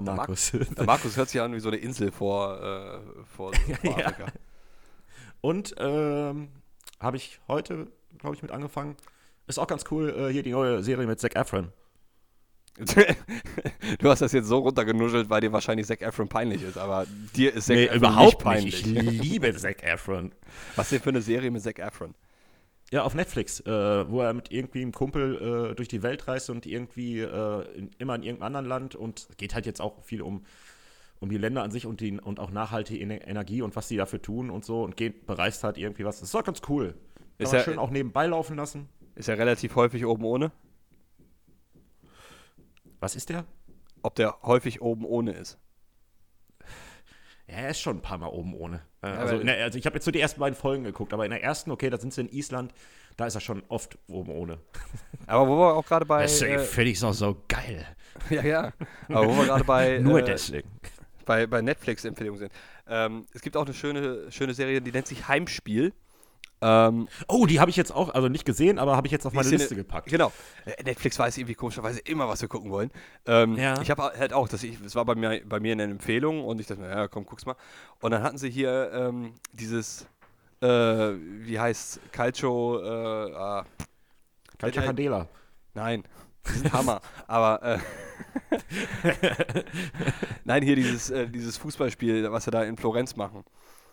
Da Markus. Der Markus hört sich an wie so eine Insel vor, äh, vor, vor ja. Und ähm, habe ich heute, glaube ich, mit angefangen. Ist auch ganz cool, äh, hier die neue Serie mit Zac Efron. du hast das jetzt so runtergenuschelt, weil dir wahrscheinlich Zac Efron peinlich ist, aber dir ist Zac nee, Efron überhaupt nicht peinlich. Nicht. Ich liebe Zac Efron. Was ist denn für eine Serie mit Zac Efron? Ja, auf Netflix, äh, wo er mit irgendwie einem Kumpel äh, durch die Welt reist und irgendwie äh, in, immer in irgendeinem anderen Land und geht halt jetzt auch viel um, um die Länder an sich und, die, und auch nachhaltige Energie und was sie dafür tun und so und geht, bereist halt irgendwie was. Das ist doch ganz cool. Kann ist man er schön auch nebenbei laufen lassen. Ist er relativ häufig oben ohne? Was ist der? Ob der häufig oben ohne ist. Ja, er ist schon ein paar Mal oben ohne. Äh, also, der, also, ich habe jetzt so die ersten beiden Folgen geguckt, aber in der ersten, okay, da sind sie in Island, da ist er schon oft oben ohne. Aber wo wir auch gerade bei. Deswegen äh, finde ich es auch so geil. Ja, ja. Aber wo wir gerade bei. Nur äh, deswegen. Bei, bei Netflix-Empfehlungen sind. Ähm, es gibt auch eine schöne, schöne Serie, die nennt sich Heimspiel. Ähm, oh, die habe ich jetzt auch, also nicht gesehen, aber habe ich jetzt auf meine Liste gepackt. Genau. Äh, Netflix weiß irgendwie komischerweise immer, was wir gucken wollen. Ähm, ja. Ich habe halt auch, das, ich, das war bei mir, bei mir eine Empfehlung und ich dachte, ja, komm, guck's mal. Und dann hatten sie hier ähm, dieses, äh, wie heißt Calcio, äh, ah, Calcio Candela. Nein, Hammer. aber äh, Nein, hier dieses, äh, dieses Fußballspiel, was sie da in Florenz machen.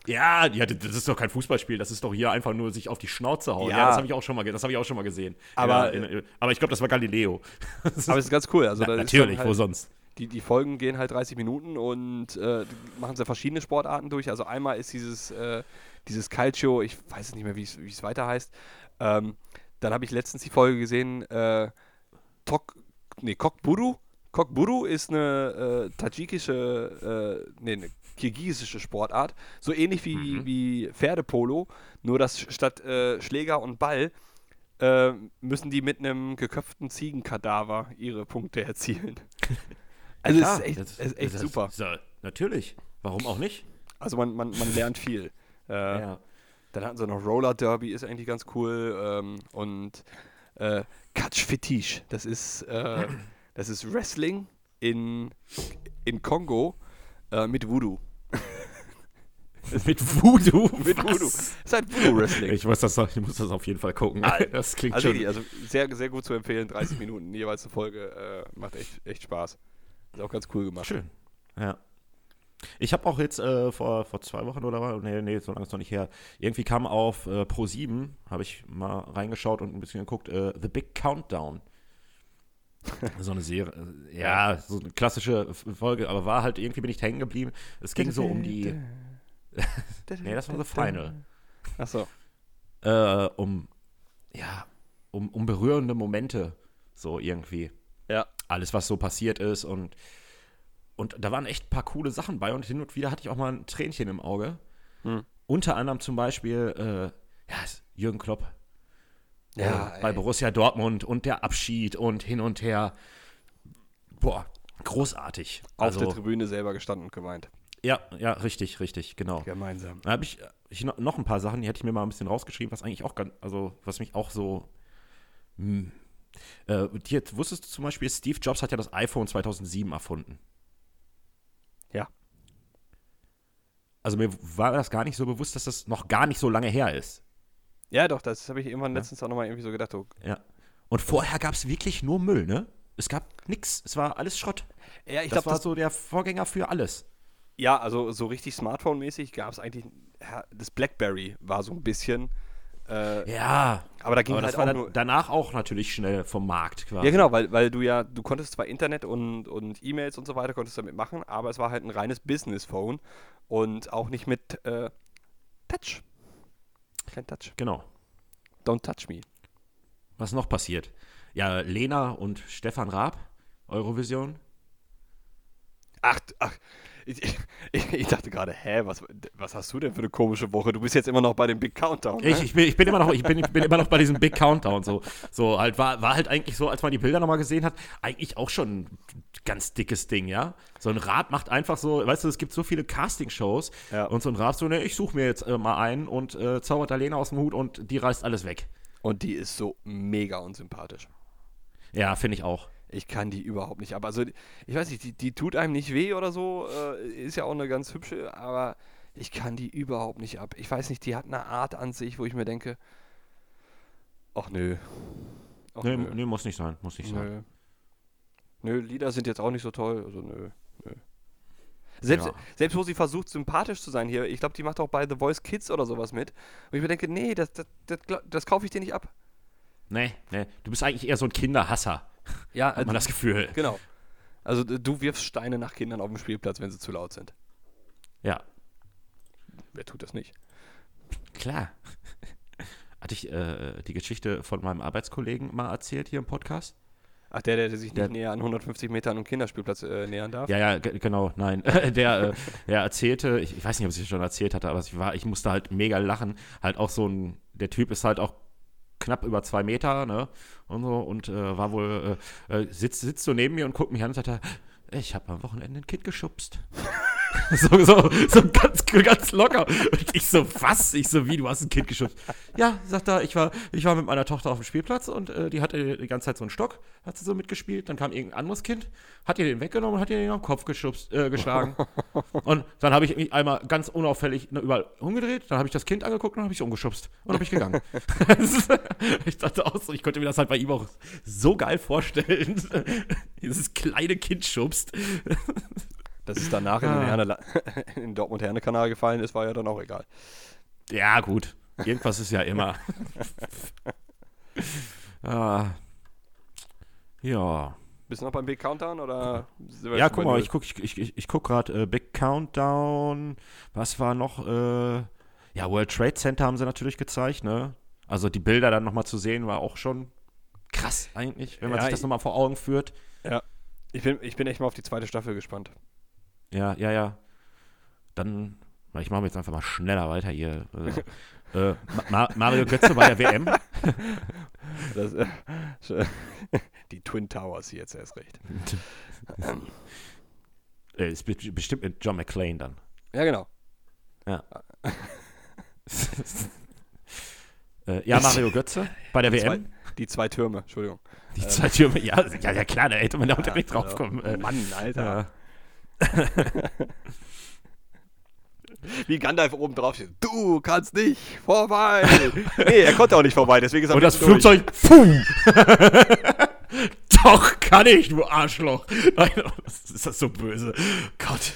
Ja, ja, das ist doch kein Fußballspiel, das ist doch hier einfach nur sich auf die Schnauze hauen. Ja, ja das habe ich auch schon mal, das habe ich auch schon mal gesehen. Aber, ja, in, aber ich glaube, das war Galileo. aber es ist ganz cool. Also, Na, natürlich, halt, wo sonst? Die, die Folgen gehen halt 30 Minuten und äh, machen sie verschiedene Sportarten durch. Also einmal ist dieses, äh, dieses Calcio, ich weiß nicht mehr, wie es weiter heißt. Ähm, dann habe ich letztens die Folge gesehen, äh, Tok, nee, Kokburu. Kokburu ist eine äh, tadschikische, äh, nee, eine kirgisische Sportart. So ähnlich wie, mhm. wie Pferdepolo, nur dass statt äh, Schläger und Ball äh, müssen die mit einem geköpften Ziegenkadaver ihre Punkte erzielen. Also es ist echt, das, ist echt das, super. Das, natürlich. Warum auch nicht? Also man, man, man lernt viel. Äh, ja. Dann hatten sie noch Roller Derby, ist eigentlich ganz cool. Ähm, und äh, Catch Fetiche, das ist, äh, das ist Wrestling in, in Kongo äh, mit Voodoo. mit Voodoo? mit Was? Voodoo. Das ist halt Voodoo-Wrestling. Ich muss, das, ich muss das auf jeden Fall gucken. Das klingt also, schon. Also sehr, sehr gut zu empfehlen. 30 Minuten jeweils eine Folge. Äh, macht echt, echt Spaß. Ist auch ganz cool gemacht. Schön. Ja. Ich habe auch jetzt äh, vor, vor zwei Wochen oder was, nee, nee, so lange ist noch nicht her, irgendwie kam auf äh, Pro 7, habe ich mal reingeschaut und ein bisschen geguckt, äh, The Big Countdown. So eine Serie, äh, ja, so eine klassische Folge, aber war halt, irgendwie bin ich hängen geblieben. Es ging so um die. nee, das war The Final. Achso. Äh, um, ja, um, um berührende Momente, so irgendwie. Ja. Alles, was so passiert ist und. Und da waren echt ein paar coole Sachen bei und hin und wieder hatte ich auch mal ein Tränchen im Auge. Hm. Unter anderem zum Beispiel, äh, ja, Jürgen Klopp ja, äh, bei Borussia Dortmund und der Abschied und hin und her. Boah, großartig. Auf also, der Tribüne selber gestanden und geweint. Ja, ja, richtig, richtig, genau. Gemeinsam. Da habe ich, ich, noch ein paar Sachen, die hätte ich mir mal ein bisschen rausgeschrieben, was eigentlich auch ganz, also was mich auch so. Mh, hm, äh, jetzt wusstest du zum Beispiel, Steve Jobs hat ja das iPhone 2007 erfunden. Ja. Also mir war das gar nicht so bewusst, dass das noch gar nicht so lange her ist. Ja, doch, das habe ich irgendwann ja. letztens auch nochmal irgendwie so gedacht. Oh. Ja. Und vorher gab es wirklich nur Müll, ne? Es gab nichts. Es war alles Schrott. Ja, ich das glaub, war das so der Vorgänger für alles. Ja, also so richtig Smartphone-mäßig gab es eigentlich. Das Blackberry war so ein bisschen. Äh, Ja, aber da ging aber halt das war nur, danach auch natürlich schnell vom Markt quasi. Ja, genau, weil, weil du ja, du konntest zwar Internet und, und E-Mails und so weiter, konntest damit machen, aber es war halt ein reines Business-Phone und auch nicht mit äh, Touch. Kein Touch. Genau. Don't touch me. Was noch passiert? Ja, Lena und Stefan Raab, Eurovision. Ach, ach ich, ich, ich dachte gerade, hä, was, was hast du denn für eine komische Woche? Du bist jetzt immer noch bei dem Big Countdown. Ne? Ich, ich, bin, ich, bin immer noch, ich, bin, ich bin immer noch bei diesem Big Countdown. So, so halt war, war halt eigentlich so, als man die Bilder nochmal gesehen hat, eigentlich auch schon ein ganz dickes Ding, ja. So ein Rad macht einfach so, weißt du, es gibt so viele Castingshows Ja. und so ein Rad so, ne, ich suche mir jetzt äh, mal einen und äh, zaubert da Lena aus dem Hut und die reißt alles weg. Und die ist so mega unsympathisch. Ja, finde ich auch. Ich kann die überhaupt nicht ab. Also, ich weiß nicht, die, die tut einem nicht weh oder so. Äh, ist ja auch eine ganz hübsche, aber ich kann die überhaupt nicht ab. Ich weiß nicht, die hat eine Art an sich, wo ich mir denke, ach nö. Ach, Nee, nee, muss nicht sein, muss nicht sein. Nö. Nö, Lieder sind jetzt auch nicht so toll. Also nö. nö. Selbst, Ja. selbst wo sie versucht, sympathisch zu sein hier, ich glaube, die macht auch bei The Voice Kids oder sowas mit. Und ich mir denke, nee, das, das, das, das kaufe ich dir nicht ab. Nee, nee, du bist eigentlich eher so ein Kinderhasser, Ja, hat man das Gefühl. genau. Also du wirfst Steine nach Kindern auf dem Spielplatz, wenn sie zu laut sind. Ja, Wer tut das nicht? klar. Hatte ich äh, die Geschichte von meinem Arbeitskollegen mal erzählt hier im Podcast? Ach, der, der sich nicht Der- näher an 150 Metern am Kinderspielplatz äh, nähern darf? Ja, ja, ge- genau, nein. der, äh, der erzählte, ich, ich weiß nicht, ob ich es schon erzählt hatte, aber ich, war, ich musste halt mega lachen. Halt auch so ein, der Typ ist halt auch knapp über zwei Meter, ne? Und so, und äh, war wohl, äh, äh, sitzt, sitzt so neben mir und guckt mich an und sagt, er, ich habe am Wochenende ein Kind geschubst. so, so, so ganz, ganz locker. Und ich so, was? Ich so, wie, du hast ein Kind geschubst? Ja, sagt er, ich war, ich war mit meiner Tochter auf dem Spielplatz und äh, die hatte die ganze Zeit so einen Stock, hat sie so mitgespielt. Dann kam irgendein anderes Kind, hat ihr den weggenommen und hat ihr den am Kopf geschubst, äh, geschlagen. und dann habe ich mich einmal ganz unauffällig ne, überall umgedreht, dann habe ich das Kind angeguckt und habe ich umgeschubst und habe ich gegangen. ich dachte auch so, ich könnte mir das halt bei ihm auch so geil vorstellen. Dieses kleine Kind schubst. Dass es danach in den, Ah. Herne, in den Dortmund-Herne-Kanal gefallen ist, war ja dann auch egal. Ja, gut. Irgendwas ist ja immer. ah. Ja. Bist du noch beim Big Countdown oder? Ja, guck mal, ich guck, ich, ich, ich, guck gerade äh, Big Countdown. Was war noch? Äh, ja, World Trade Center haben sie natürlich gezeigt, ne? Also die Bilder dann nochmal zu sehen, war auch schon krass eigentlich, wenn man Ja, sich das nochmal vor Augen führt. Ja. Ich bin, ich bin echt mal auf die zweite Staffel gespannt. Ja, ja, ja. Dann, ich mache jetzt einfach mal schneller weiter hier. Äh, äh, Ma Mario Götze bei der WM. Das, äh, die Twin Towers hier jetzt erst recht. Äh, ist be bestimmt mit John McClane dann. Ja, genau. äh, ja, Mario Götze bei der Die WM. zwei, die zwei Türme, Entschuldigung. Die zwei Türme, ja, ja, ja klar, da hätte man ja auch direkt drauf kommen. Äh, Mann, Alter. ja. Wie Gandalf oben drauf steht. Du kannst nicht vorbei. nee, er konnte auch nicht vorbei, deswegen ist er Und das durch. Flugzeug, pfuh! Doch, kann ich, du Arschloch. Nein, das ist das so böse. Gott.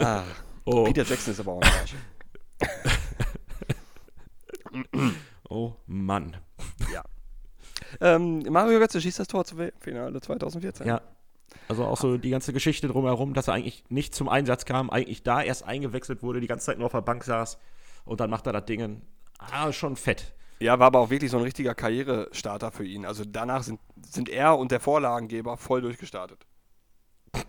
Ah, Oh, Peter Jackson ist aber auch ein Arsch. oh Mann. Ähm, Mario Götze schießt das Tor zum WM-Finale 2014. Ja. Also auch so die ganze Geschichte drumherum, dass er eigentlich nicht zum Einsatz kam, eigentlich da erst eingewechselt wurde, die ganze Zeit nur auf der Bank saß und dann macht er das Ding. Ah, schon fett. Ja, war aber auch wirklich so ein richtiger Karrierestarter für ihn. Also danach sind, sind er und der Vorlagengeber voll durchgestartet.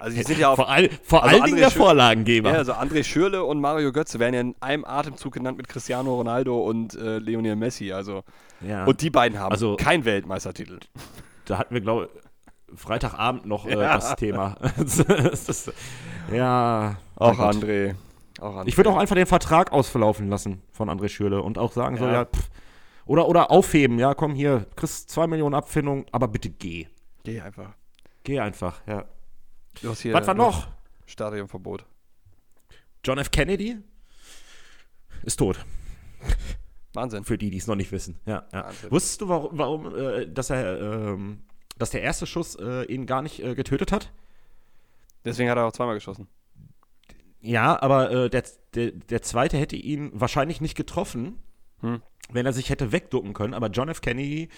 Also die sind ja auf. Vor, all, vor Also allen Dingen der Schü- Vorlagengeber. Ja, also André Schürle und Mario Götze werden ja in einem Atemzug genannt mit Cristiano Ronaldo und äh, Lionel Messi. Also Ja. und die beiden haben Also- keinen Weltmeistertitel. da hatten wir, glaube ich, Freitagabend noch äh, Ja. das Thema. das ist, ja. Auch. André. Auch André. Ich würde auch einfach den Vertrag ausverlaufen lassen von André Schürle und auch sagen so, Ja. ja, pff, oder, oder aufheben, ja, komm hier, kriegst zwei Millionen Abfindung, aber bitte geh. Geh einfach. Geh einfach, ja. Was war noch? Stadionverbot. John F. Kennedy ist tot. Wahnsinn. Für die, die es noch nicht wissen. Ja, ja. Wusstest du, warum, warum äh, dass er, ähm, dass der erste Schuss äh, ihn gar nicht äh, getötet hat? Deswegen hat er auch zweimal geschossen. Ja, aber äh, der, der, der zweite hätte ihn wahrscheinlich nicht getroffen, hm. wenn er sich hätte wegducken können. Aber John F. Kennedy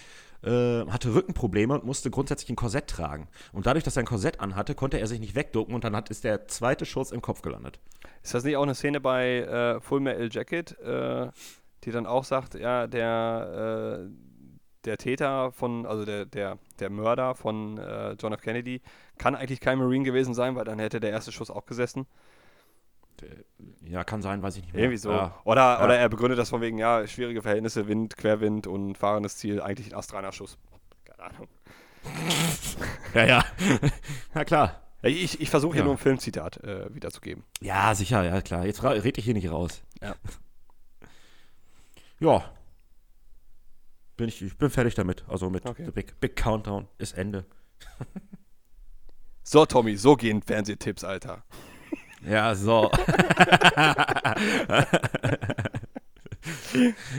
äh, hatte Rückenprobleme und musste grundsätzlich ein Korsett tragen. Und dadurch, dass er ein Korsett anhatte, konnte er sich nicht wegducken und dann hat, ist der zweite Schuss im Kopf gelandet. Ist das nicht auch eine Szene bei äh, Full Metal Jacket, äh, die dann auch sagt, ja, der, äh, der Täter von, also der, der, der Mörder von äh, John F. Kennedy kann eigentlich kein Marine gewesen sein, weil dann hätte der erste Schuss auch gesessen. Ja, kann sein, weiß ich nicht mehr. Irgendwie so. Ja. Oder, Ja. oder er begründet das von wegen, ja, schwierige Verhältnisse, Wind, Querwind und fahrendes Ziel, eigentlich ein astreiner Schuss. Keine Ahnung. Ja, ja. ja, klar. Ich, ich versuche hier Ja. nur ein Filmzitat äh, wiederzugeben. Ja, sicher, ja, klar. Jetzt ra- red ich hier nicht raus. Ja. Ja. Bin ich, ich bin fertig damit. Also mit Okay. The Big, Big Countdown ist Ende. So, Tommy, so gehen Fernsehtipps, Alter. Ja, so.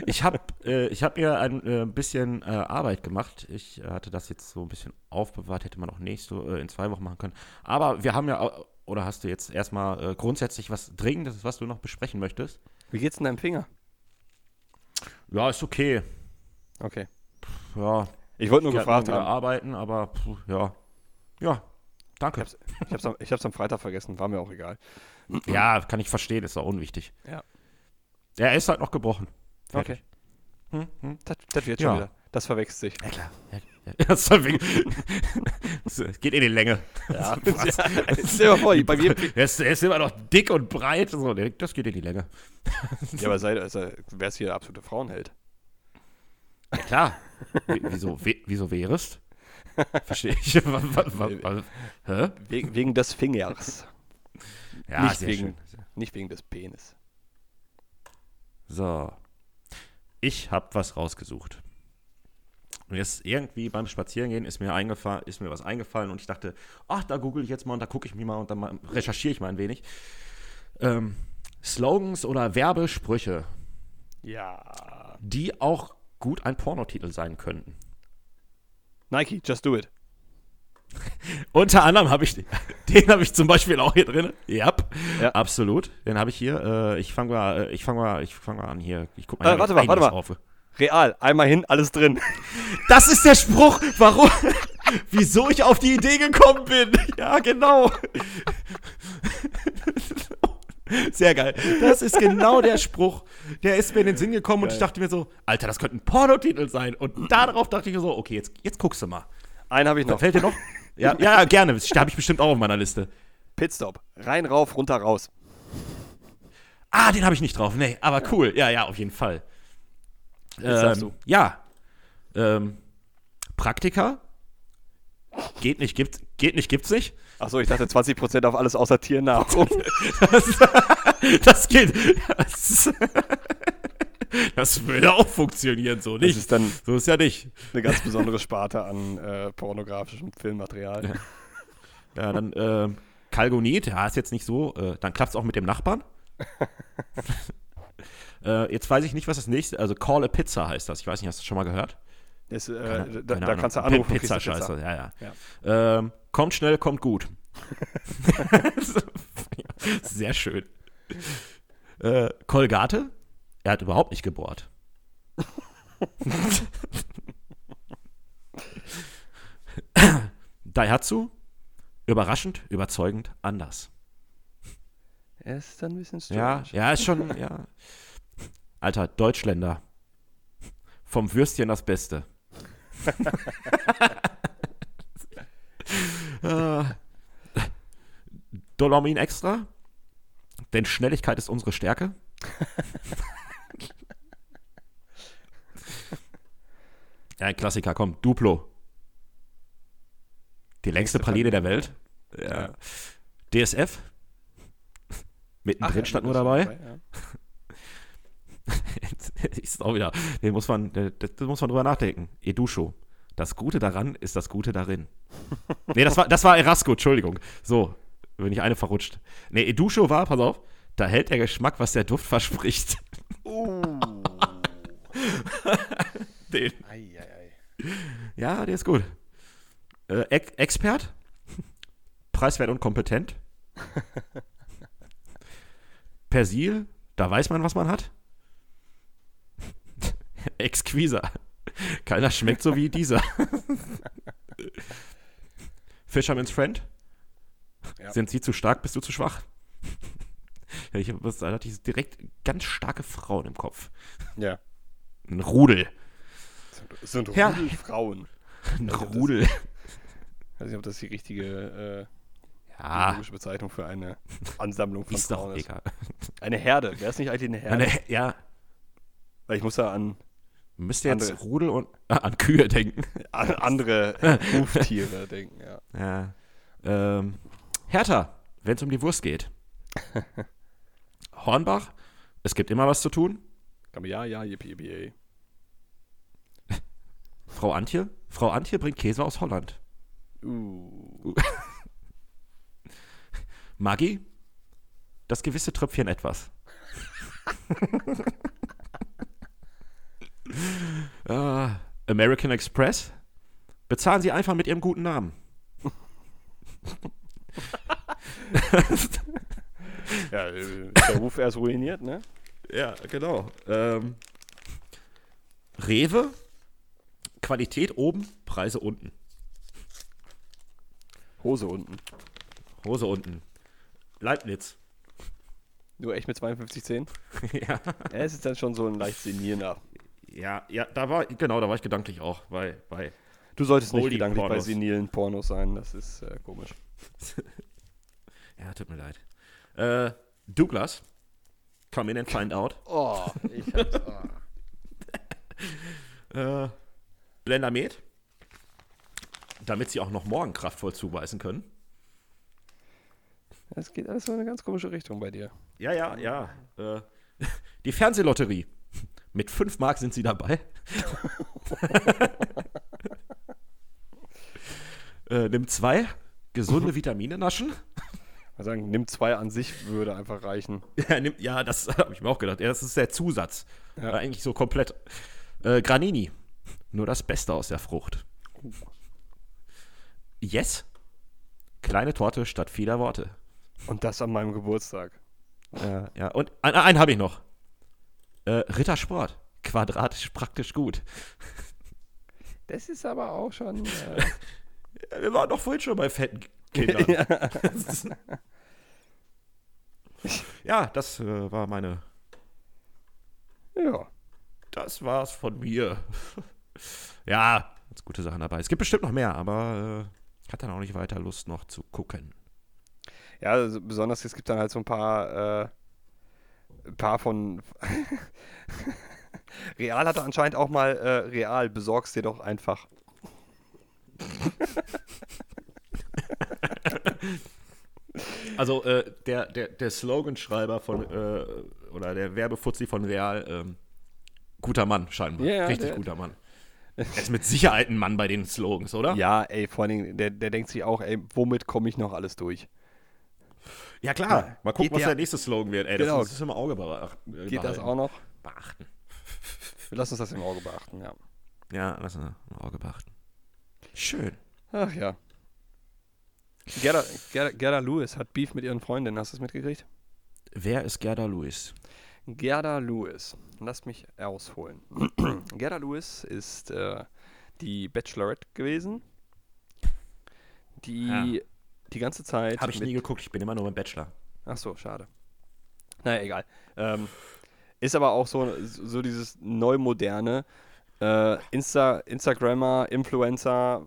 ich habe äh, ich hab mir ein äh, bisschen äh, Arbeit gemacht. Ich äh, hatte das jetzt so ein bisschen aufbewahrt, hätte man auch nächste äh, in zwei Wochen machen können. Aber wir haben ja, oder hast du jetzt erstmal äh, grundsätzlich was Dringendes, was du noch besprechen möchtest? Wie geht's denn deinem Finger? Ja, ist okay. Okay. Ja, Ich wollte nur ich gefragt haben. arbeiten, aber puh, ja. Ja, danke. Ich hab's, ich, hab's am, ich hab's am Freitag vergessen, war mir auch egal. Ja, kann ich verstehen, ist doch unwichtig. Ja. Er ist halt noch gebrochen. Fertig. Okay. Hm, hm. Das, das wird Ja. schon wieder. Das verwechselt sich. Ja, klar. Ja, ja. Das Das geht in die Länge. Ja, Was? Stell dir vor, bei mir. Er ist, er ist immer noch dick und breit. So, das geht in die Länge. Ja, aber sei, sei, wer ist hier der absolute Frauenheld? Ja, klar. Wie- Wieso, wieso wärest? Verstehe ich. Wegen, wegen des Fingers. Ja, Nicht sehr wegen- schön. Nicht wegen des Penis. So. Ich habe was rausgesucht. Und jetzt irgendwie beim Spazierengehen ist mir, eingefallen, ist mir was eingefallen und ich dachte, ach, da google ich jetzt mal und da gucke ich mich mal und dann mal, recherchiere ich mal ein wenig. Ähm, Slogans oder Werbesprüche, Ja. die auch gut ein Pornotitel sein könnten. Nike, just do it. Unter anderem habe ich, den habe ich zum Beispiel auch hier drin. Yep, Ja. absolut. Den habe ich hier. Äh, ich fange mal, äh, ich fange mal, ich fange mal an hier. Ich guck mal. Äh, warte mal, warte mal. Auf. Real, einmal hin, alles drin. Das ist der Spruch, warum, wieso ich auf die Idee gekommen bin. Ja, genau. Sehr geil. Das ist genau der Spruch. Der ist mir in den Sinn gekommen und Geil. ich dachte mir so, Alter, das könnte ein Pornotitel sein. Und darauf dachte ich mir so, okay, jetzt, jetzt guckst du mal. Einen habe ich noch. Fällt dir noch? Ja, ja, gerne. Habe ich bestimmt auch auf meiner Liste. Pitstop. Rein, rauf, runter, raus. Ah, den habe ich nicht drauf. Nee, aber cool. Ja, ja, auf jeden Fall. Du. Ja. Ähm, Praktika. Geht nicht, gibt, geht nicht, gibt's nicht. Achso, ich dachte 20% auf alles außer Tiernahrung. Das, das geht. Das, das würde auch funktionieren, so Das nicht. ist dann So ist ja nicht. eine ganz besondere Sparte an äh, pornografischem Filmmaterial. Ja, dann ähm, Kalgonit, ja, ist jetzt nicht so. Äh, dann klappt es auch mit dem Nachbarn. äh, jetzt weiß ich nicht, was das nächste, also Call a Pizza heißt das. Ich weiß nicht, hast du das schon mal gehört? Das, äh, Keine- da, keine da kannst du anrufen. Pizza, du scheiße, ja, ja. Ja. Ähm, kommt schnell, kommt gut. Sehr schön. Äh, Kolgate, er hat überhaupt nicht gebohrt. Daihatsu, überraschend, überzeugend, anders. Er ist dann ein bisschen Ja, strange. ja, ist schon, ja. Alter, Deutschländer. Vom Würstchen das Beste. Äh, Dolomin extra. Denn Schnelligkeit ist unsere Stärke. ja, ein Klassiker, komm. Duplo. Die längste Praline der Welt. Ja. DSF. Mittendrin ja, stand nur war dabei. ja. ist auch wieder, den muss man, das muss man drüber nachdenken. Edusho. Das Gute daran ist das Gute darin. nee, das war, das war Erasco, Entschuldigung. So, bin ich eine verrutscht. Nee, Edusho war, pass auf, da hält der Geschmack, was der Duft verspricht. Uh. Den. Ei, ei, ei. Ja, der ist gut. Äh, Ex Expert. Preiswert und kompetent. Persil. Da weiß man, was man hat. Exquisa. Keiner schmeckt so wie dieser. Fisherman's Friend. Ja. Sind sie zu stark, bist du zu schwach? ja, ich habe da hatte ich direkt ganz starke Frauen im Kopf. Ja. Ein Rudel. Das sind Ja. Frauen. Ein Also Rudel. Ich weiß nicht, ob das die richtige äh, Ja, Bezeichnung für eine Ansammlung von ist doch Frauen ist. egal. Eine Herde. Wäre es nicht eigentlich eine Herde? Eine, ja, Weil ich muss da an, müsst ihr jetzt Andere- Rudel und ah, an Kühe denken. an andere Huftiere denken. Ja. Ja. Ähm, Hertha, wenn es um die Wurst geht. Hornbach, es gibt immer was zu tun. Ja, ja, yippie, yippie. Frau Antje, Frau Antje bringt Käse aus Holland. Uh. Maggi, das gewisse Tröpfchen etwas. Äh, American Express, bezahlen Sie einfach mit Ihrem guten Namen. Ja, äh, der Ruf erst ruiniert, ne? Ja, genau. Ähm, Rewe, Qualität oben, Preise unten. Hose unten. Hose unten. Leibniz. Nur echt mit 52 Zehen? ja. Ja, es ist dann schon so ein leicht senierender. Ja, ja, da war, genau, da war ich gedanklich auch bei, bei Du solltest nicht Holy gedanklich bei Pornos. senilen Pornos sein, das ist äh, komisch. ja, tut mir leid. Äh, Douglas, come in and find out. Oh, ich hab's. Oh. Äh, Blender Med, damit sie auch noch morgen kraftvoll zuweisen können. Das geht alles so in eine ganz komische Richtung bei dir. Ja, ja, ja. Äh, die Fernsehlotterie. Mit 5 Mark sind sie dabei. äh, nimm zwei gesunde Vitamine naschen. Mal sagen, nimm zwei an sich würde einfach reichen. Ja, nimm, ja das habe ich mir auch gedacht. Ja, das ist der Zusatz. Ja. Äh, eigentlich so komplett. Äh, Granini. Nur das Beste aus der Frucht. Yes. Kleine Torte statt vieler Worte. Und das an meinem Geburtstag. Ja, ja. Und ein- einen habe ich noch. Äh, Rittersport. Quadratisch praktisch gut. Das ist aber auch schon. Äh, Ja, Wir waren doch vorhin schon bei fetten Kindern. ja. das äh, war meine. ja. Das war's von mir. ja, ganz gute Sachen dabei. Es gibt bestimmt noch mehr, aber äh, ich hatte dann auch nicht weiter Lust noch zu gucken. Ja, also besonders es gibt dann halt so ein paar, äh, ein paar von. Real hatte anscheinend auch mal äh, Real, besorgst dir doch einfach. Also äh, der, der, der Sloganschreiber von äh, oder der Werbefuzzi von Real, ähm, guter Mann scheinbar. Ja, ja, Richtig der- guter Mann. Er ist mit Sicherheit ein Mann bei den Slogans, oder? Ja, ey, vor allen Dingen, der, der denkt sich auch, ey, womit komme ich noch alles durch? Ja, klar. Mal gucken, Geht was der- der nächste Slogan wird. Ey, das Genau. ist das im Auge beachten. äh, Geht das behalten. auch noch? beachten. Wir lassen uns das im Auge beachten, ja. Ja, lass uns im Auge beachten. Schön. Ach ja. Gerda, Gerda, Gerda Lewis hat Beef mit ihren Freundinnen, hast du es mitgekriegt? Wer ist Gerda Lewis? Gerda Lewis. Lasst mich ausholen. Gerda Lewis ist äh, die Bachelorette gewesen, die Ja. Die ganze Zeit. Habe ich nie geguckt, ich bin immer nur beim Bachelor. Ach so, schade. Naja, egal. Ähm, ist aber auch so, so dieses neumoderne äh, Insta, Instagrammer, Influencer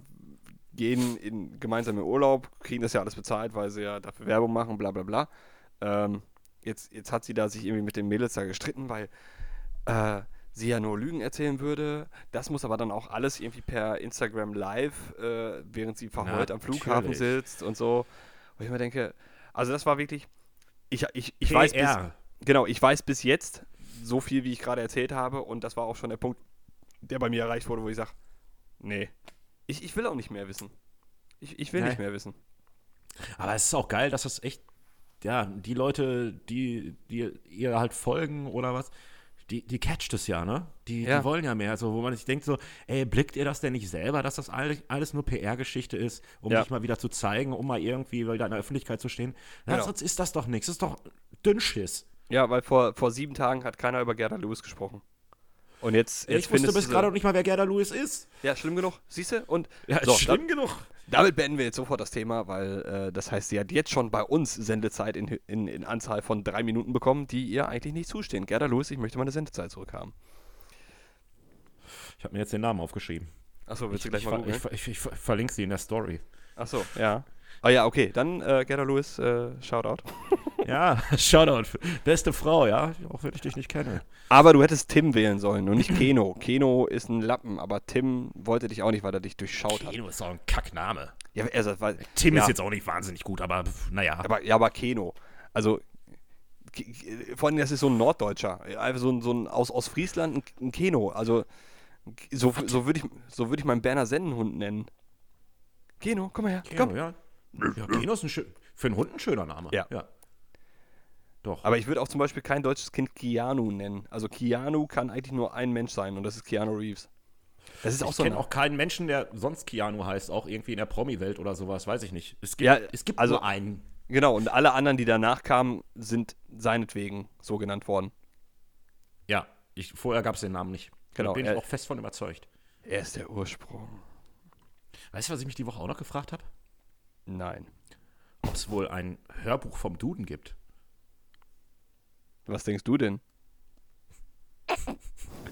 gehen in gemeinsam in Urlaub, kriegen das ja alles bezahlt, weil sie ja dafür Werbung machen, bla bla bla. Ähm, jetzt, jetzt hat sie da sich irgendwie mit den Mädels da gestritten, weil äh, sie ja nur Lügen erzählen würde. Das muss aber dann auch alles irgendwie per Instagram live, äh, während sie verheult am Flughafen sitzt und so. Wo ich mir denke, also das war wirklich, ich, ich, ich weiß bis, genau, ich weiß bis jetzt so viel, wie ich gerade erzählt habe und das war auch schon der Punkt, der bei mir erreicht wurde, wo ich sage, nee, ich, ich will auch nicht mehr wissen. Ich, ich will Nee. nicht mehr wissen. Aber es ist auch geil, dass das echt, ja, die Leute, die, die ihr halt folgen oder was, die, die catcht es ja, ne? Die, Ja. die wollen ja mehr. Also, wo man sich denkt so, ey, blickt ihr das denn nicht selber, dass das alles, alles nur PR-Geschichte ist, um Ja. sich mal wieder zu zeigen, um mal irgendwie wieder in der Öffentlichkeit zu stehen? Ja, Genau. sonst ist das doch nichts. Das ist doch Dünnschiss. Ja, weil vor, vor sieben Tagen hat keiner über Gerda Lewis gesprochen. Und jetzt, jetzt ich wusste bis gerade noch nicht mal, wer Gerda Lewis ist. Ja, schlimm genug, siehst du? Und Ja, so, schlimm genug. damit beenden wir jetzt sofort das Thema, weil äh, das heißt, sie hat jetzt schon bei uns Sendezeit in, in, in Anzahl von drei Minuten bekommen, die ihr eigentlich nicht zustehen. Gerda Lewis, ich möchte meine Sendezeit zurückhaben. Ich habe mir jetzt den Namen aufgeschrieben. Achso, willst Ich, du gleich ich, mal ver- ich, googeln? ich, ich ver- verlinke sie in der Story. Achso, ja. Ah ja, okay, dann äh, Gerda Lewis, äh, Shoutout. Ja, Shoutout. Beste Frau, ja, auch wenn ich dich nicht kenne. Aber du hättest Tim wählen sollen und nicht Keno. Keno ist ein Lappen, aber Tim wollte dich auch nicht, weil er dich durchschaut hat. Keno ist auch ein Kackname. Ja, also, weil, Tim ja, ist jetzt auch nicht wahnsinnig gut, aber naja. Aber, ja, aber Keno. Also, vor allem, das ist so ein Norddeutscher. Einfach so ein, so ein aus, aus Friesland ein, ein Keno. Also, so, so würde ich, so würd ich meinen Berner Sennenhund nennen. Keno, komm mal her. Keno, komm. ja. Ja Keno ist ein schön, für einen Hund ein schöner Name. Ja. Doch. Aber ich würde auch zum Beispiel kein deutsches Kind Keanu nennen. Also, Keanu kann eigentlich nur ein Mensch sein und das ist Keanu Reeves. Das ist auch ich so kenne auch keinen Menschen, der sonst Keanu heißt, auch irgendwie in der Promi-Welt oder sowas, weiß ich nicht. Es gibt, Ja, es gibt also- nur einen. Genau, und alle anderen, die danach kamen, sind seinetwegen so genannt worden. Ja, ich, vorher gab es den Namen nicht. Genau, Da bin er- ich auch fest von überzeugt. Er ist der Ursprung. Weißt du, was ich mich die Woche auch noch gefragt habe? Nein. Ob es wohl ein Hörbuch vom Duden gibt. Was denkst du denn?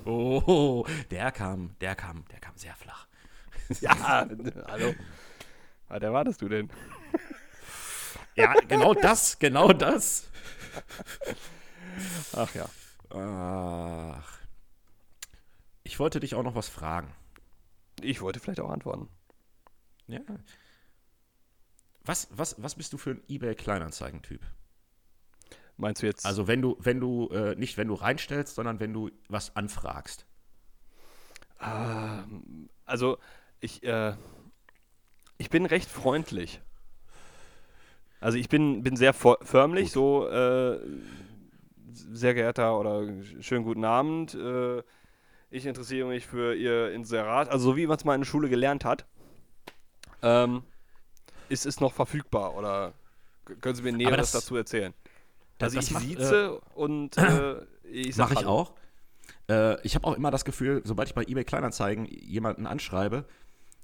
Oh, der kam, der kam, der kam sehr flach. Ja, hallo. Was erwartest du denn? Ja, genau das, genau das. Ach ja. Ach. Ich wollte dich auch noch was fragen. Ich wollte vielleicht auch antworten. Ja. Was, was, was bist du für ein eBay-Kleinanzeigen-Typ? Meinst du jetzt? Also wenn du, wenn du, äh, nicht wenn du reinstellst, sondern wenn du was anfragst. Ähm, also ich, äh, ich bin recht freundlich. Also ich bin, bin sehr förmlich, Gut. so äh, sehr geehrter oder schönen guten Abend. Äh, ich interessiere mich für Ihr Inserat, also so wie man es mal in der Schule gelernt hat. Ähm, ist es noch verfügbar oder können Sie mir Näheres das- dazu erzählen? das- Also das ich macht, sieze und äh, ich sag Mache ich auch. Äh, ich habe auch immer das Gefühl, sobald ich bei eBay Kleinanzeigen jemanden anschreibe,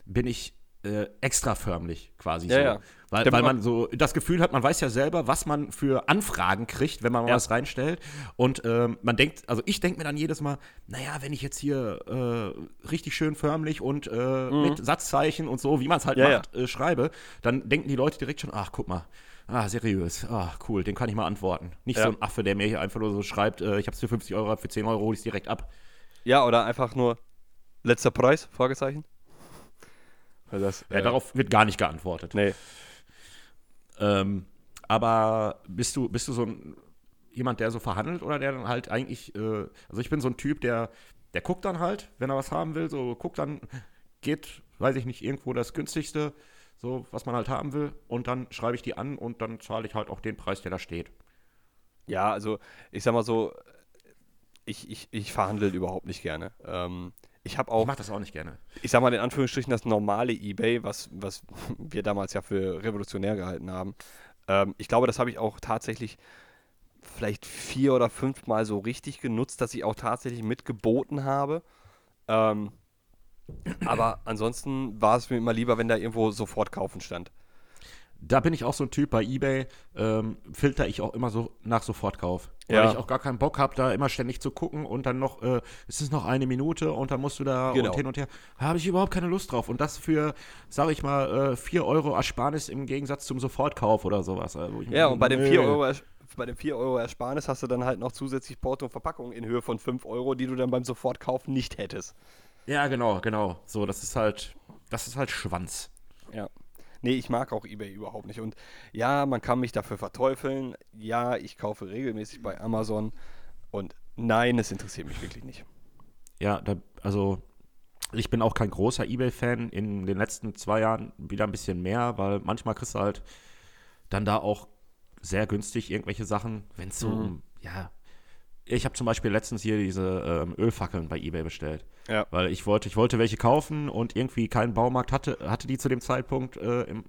bin ich äh, extra förmlich quasi Ja, so. ja. Weil, weil man- so das Gefühl hat, man weiß ja selber, was man für Anfragen kriegt, wenn man Ja. was reinstellt. Und ähm, man denkt, also ich denke mir dann jedes Mal, naja, wenn ich jetzt hier äh, richtig schön förmlich und äh, mit Satzzeichen und so, wie man es halt Mhm. Ja, macht, Äh, schreibe, dann denken die Leute direkt schon, ach, guck mal. Ah, seriös. Ah, cool, dem kann ich mal antworten. Nicht so ein Affe, der mir hier einfach nur so schreibt, äh, ich habe es für 50 Euro, für 10 Euro hole ich es direkt ab. Ja, oder einfach nur letzter Preis? Fragezeichen. Das, Ja, äh, darauf wird gar nicht geantwortet. Nee. Ähm, aber bist du, bist du so ein, jemand, der so verhandelt oder der dann halt eigentlich, äh, also ich bin so ein Typ, der, der guckt dann halt, wenn er was haben will, so guckt dann, geht, weiß ich nicht, irgendwo das günstigste, so was man halt haben will und dann schreibe ich die an und dann zahle ich halt auch den Preis, der da steht. Ja, also ich sag mal so, ich, ich, ich verhandle überhaupt nicht gerne. Ähm, ich habe Ich auch, mache das auch nicht gerne. ich sag mal in Anführungsstrichen, das normale Ebay, was, was wir damals ja für revolutionär gehalten haben. Ähm, ich glaube, das habe ich auch tatsächlich vielleicht vier oder fünf Mal so richtig genutzt, dass ich auch tatsächlich mitgeboten habe. Ähm, aber ansonsten war es mir immer lieber, wenn da irgendwo sofort kaufen stand. Da bin ich auch so ein Typ bei eBay, ähm, filter ich auch immer so nach Sofortkauf. Weil Ja. ich auch gar keinen Bock habe, da immer ständig zu gucken und dann noch, äh, es ist noch eine Minute und dann musst du da Genau. und hin und her. Habe ich überhaupt keine Lust drauf. Und das für, sage ich mal, äh, 4 Euro Ersparnis im Gegensatz zum Sofortkauf oder sowas. Also, Ja, und bei dem nee. 4 Euro, Ers- bei dem 4 Euro Ersparnis hast du dann halt noch zusätzlich Porto und Verpackung in Höhe von 5 Euro, die du dann beim Sofortkauf nicht hättest. Ja, genau, genau. So, das ist halt, das ist halt Schwanz. Ja. Nee, ich mag auch eBay überhaupt nicht. Und ja, man kann mich dafür verteufeln. Ja, ich kaufe regelmäßig bei Amazon. Und nein, es interessiert mich wirklich nicht. Ja, da, also ich bin auch kein großer eBay-Fan. In den letzten zwei Jahren wieder ein bisschen mehr, weil manchmal kriegst du halt dann da auch sehr günstig irgendwelche Sachen, wenn es so, Mhm. um, ja. Ich habe zum Beispiel letztens hier diese ähm, Ölfackeln bei eBay bestellt. Ja. Weil ich wollte, ich wollte welche kaufen und irgendwie kein Baumarkt hatte, hatte die zu dem Zeitpunkt äh, im,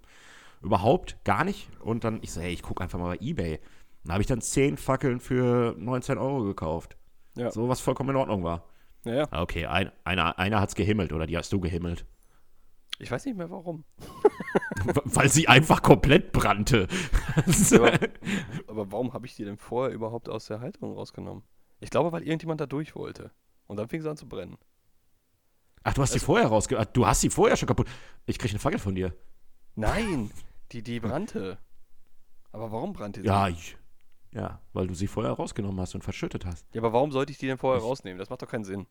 überhaupt gar nicht. Und dann, ich so, hey, ich gucke einfach mal bei eBay. Dann habe ich dann zehn Fackeln für 19 Euro gekauft. Ja. So was vollkommen in Ordnung war. Ja, ja. Ah, Okay, ein, einer, einer hat's gehimmelt oder die hast du gehimmelt. Ich weiß nicht mehr warum. Weil sie einfach komplett brannte. aber, aber warum habe ich die denn vorher überhaupt aus der Halterung rausgenommen? Ich glaube, weil irgendjemand da durch wollte. Und dann fing sie an zu brennen. Ach, du hast sie vorher rausge... Ach, du hast sie vorher schon kaputt. Ich krieg eine Fackel von dir. Nein, die, die brannte. Aber warum brannte sie? Ja, ich, ja, weil du sie vorher rausgenommen hast und verschüttet hast. Ja, aber warum sollte ich die denn vorher rausnehmen? Das macht doch keinen Sinn.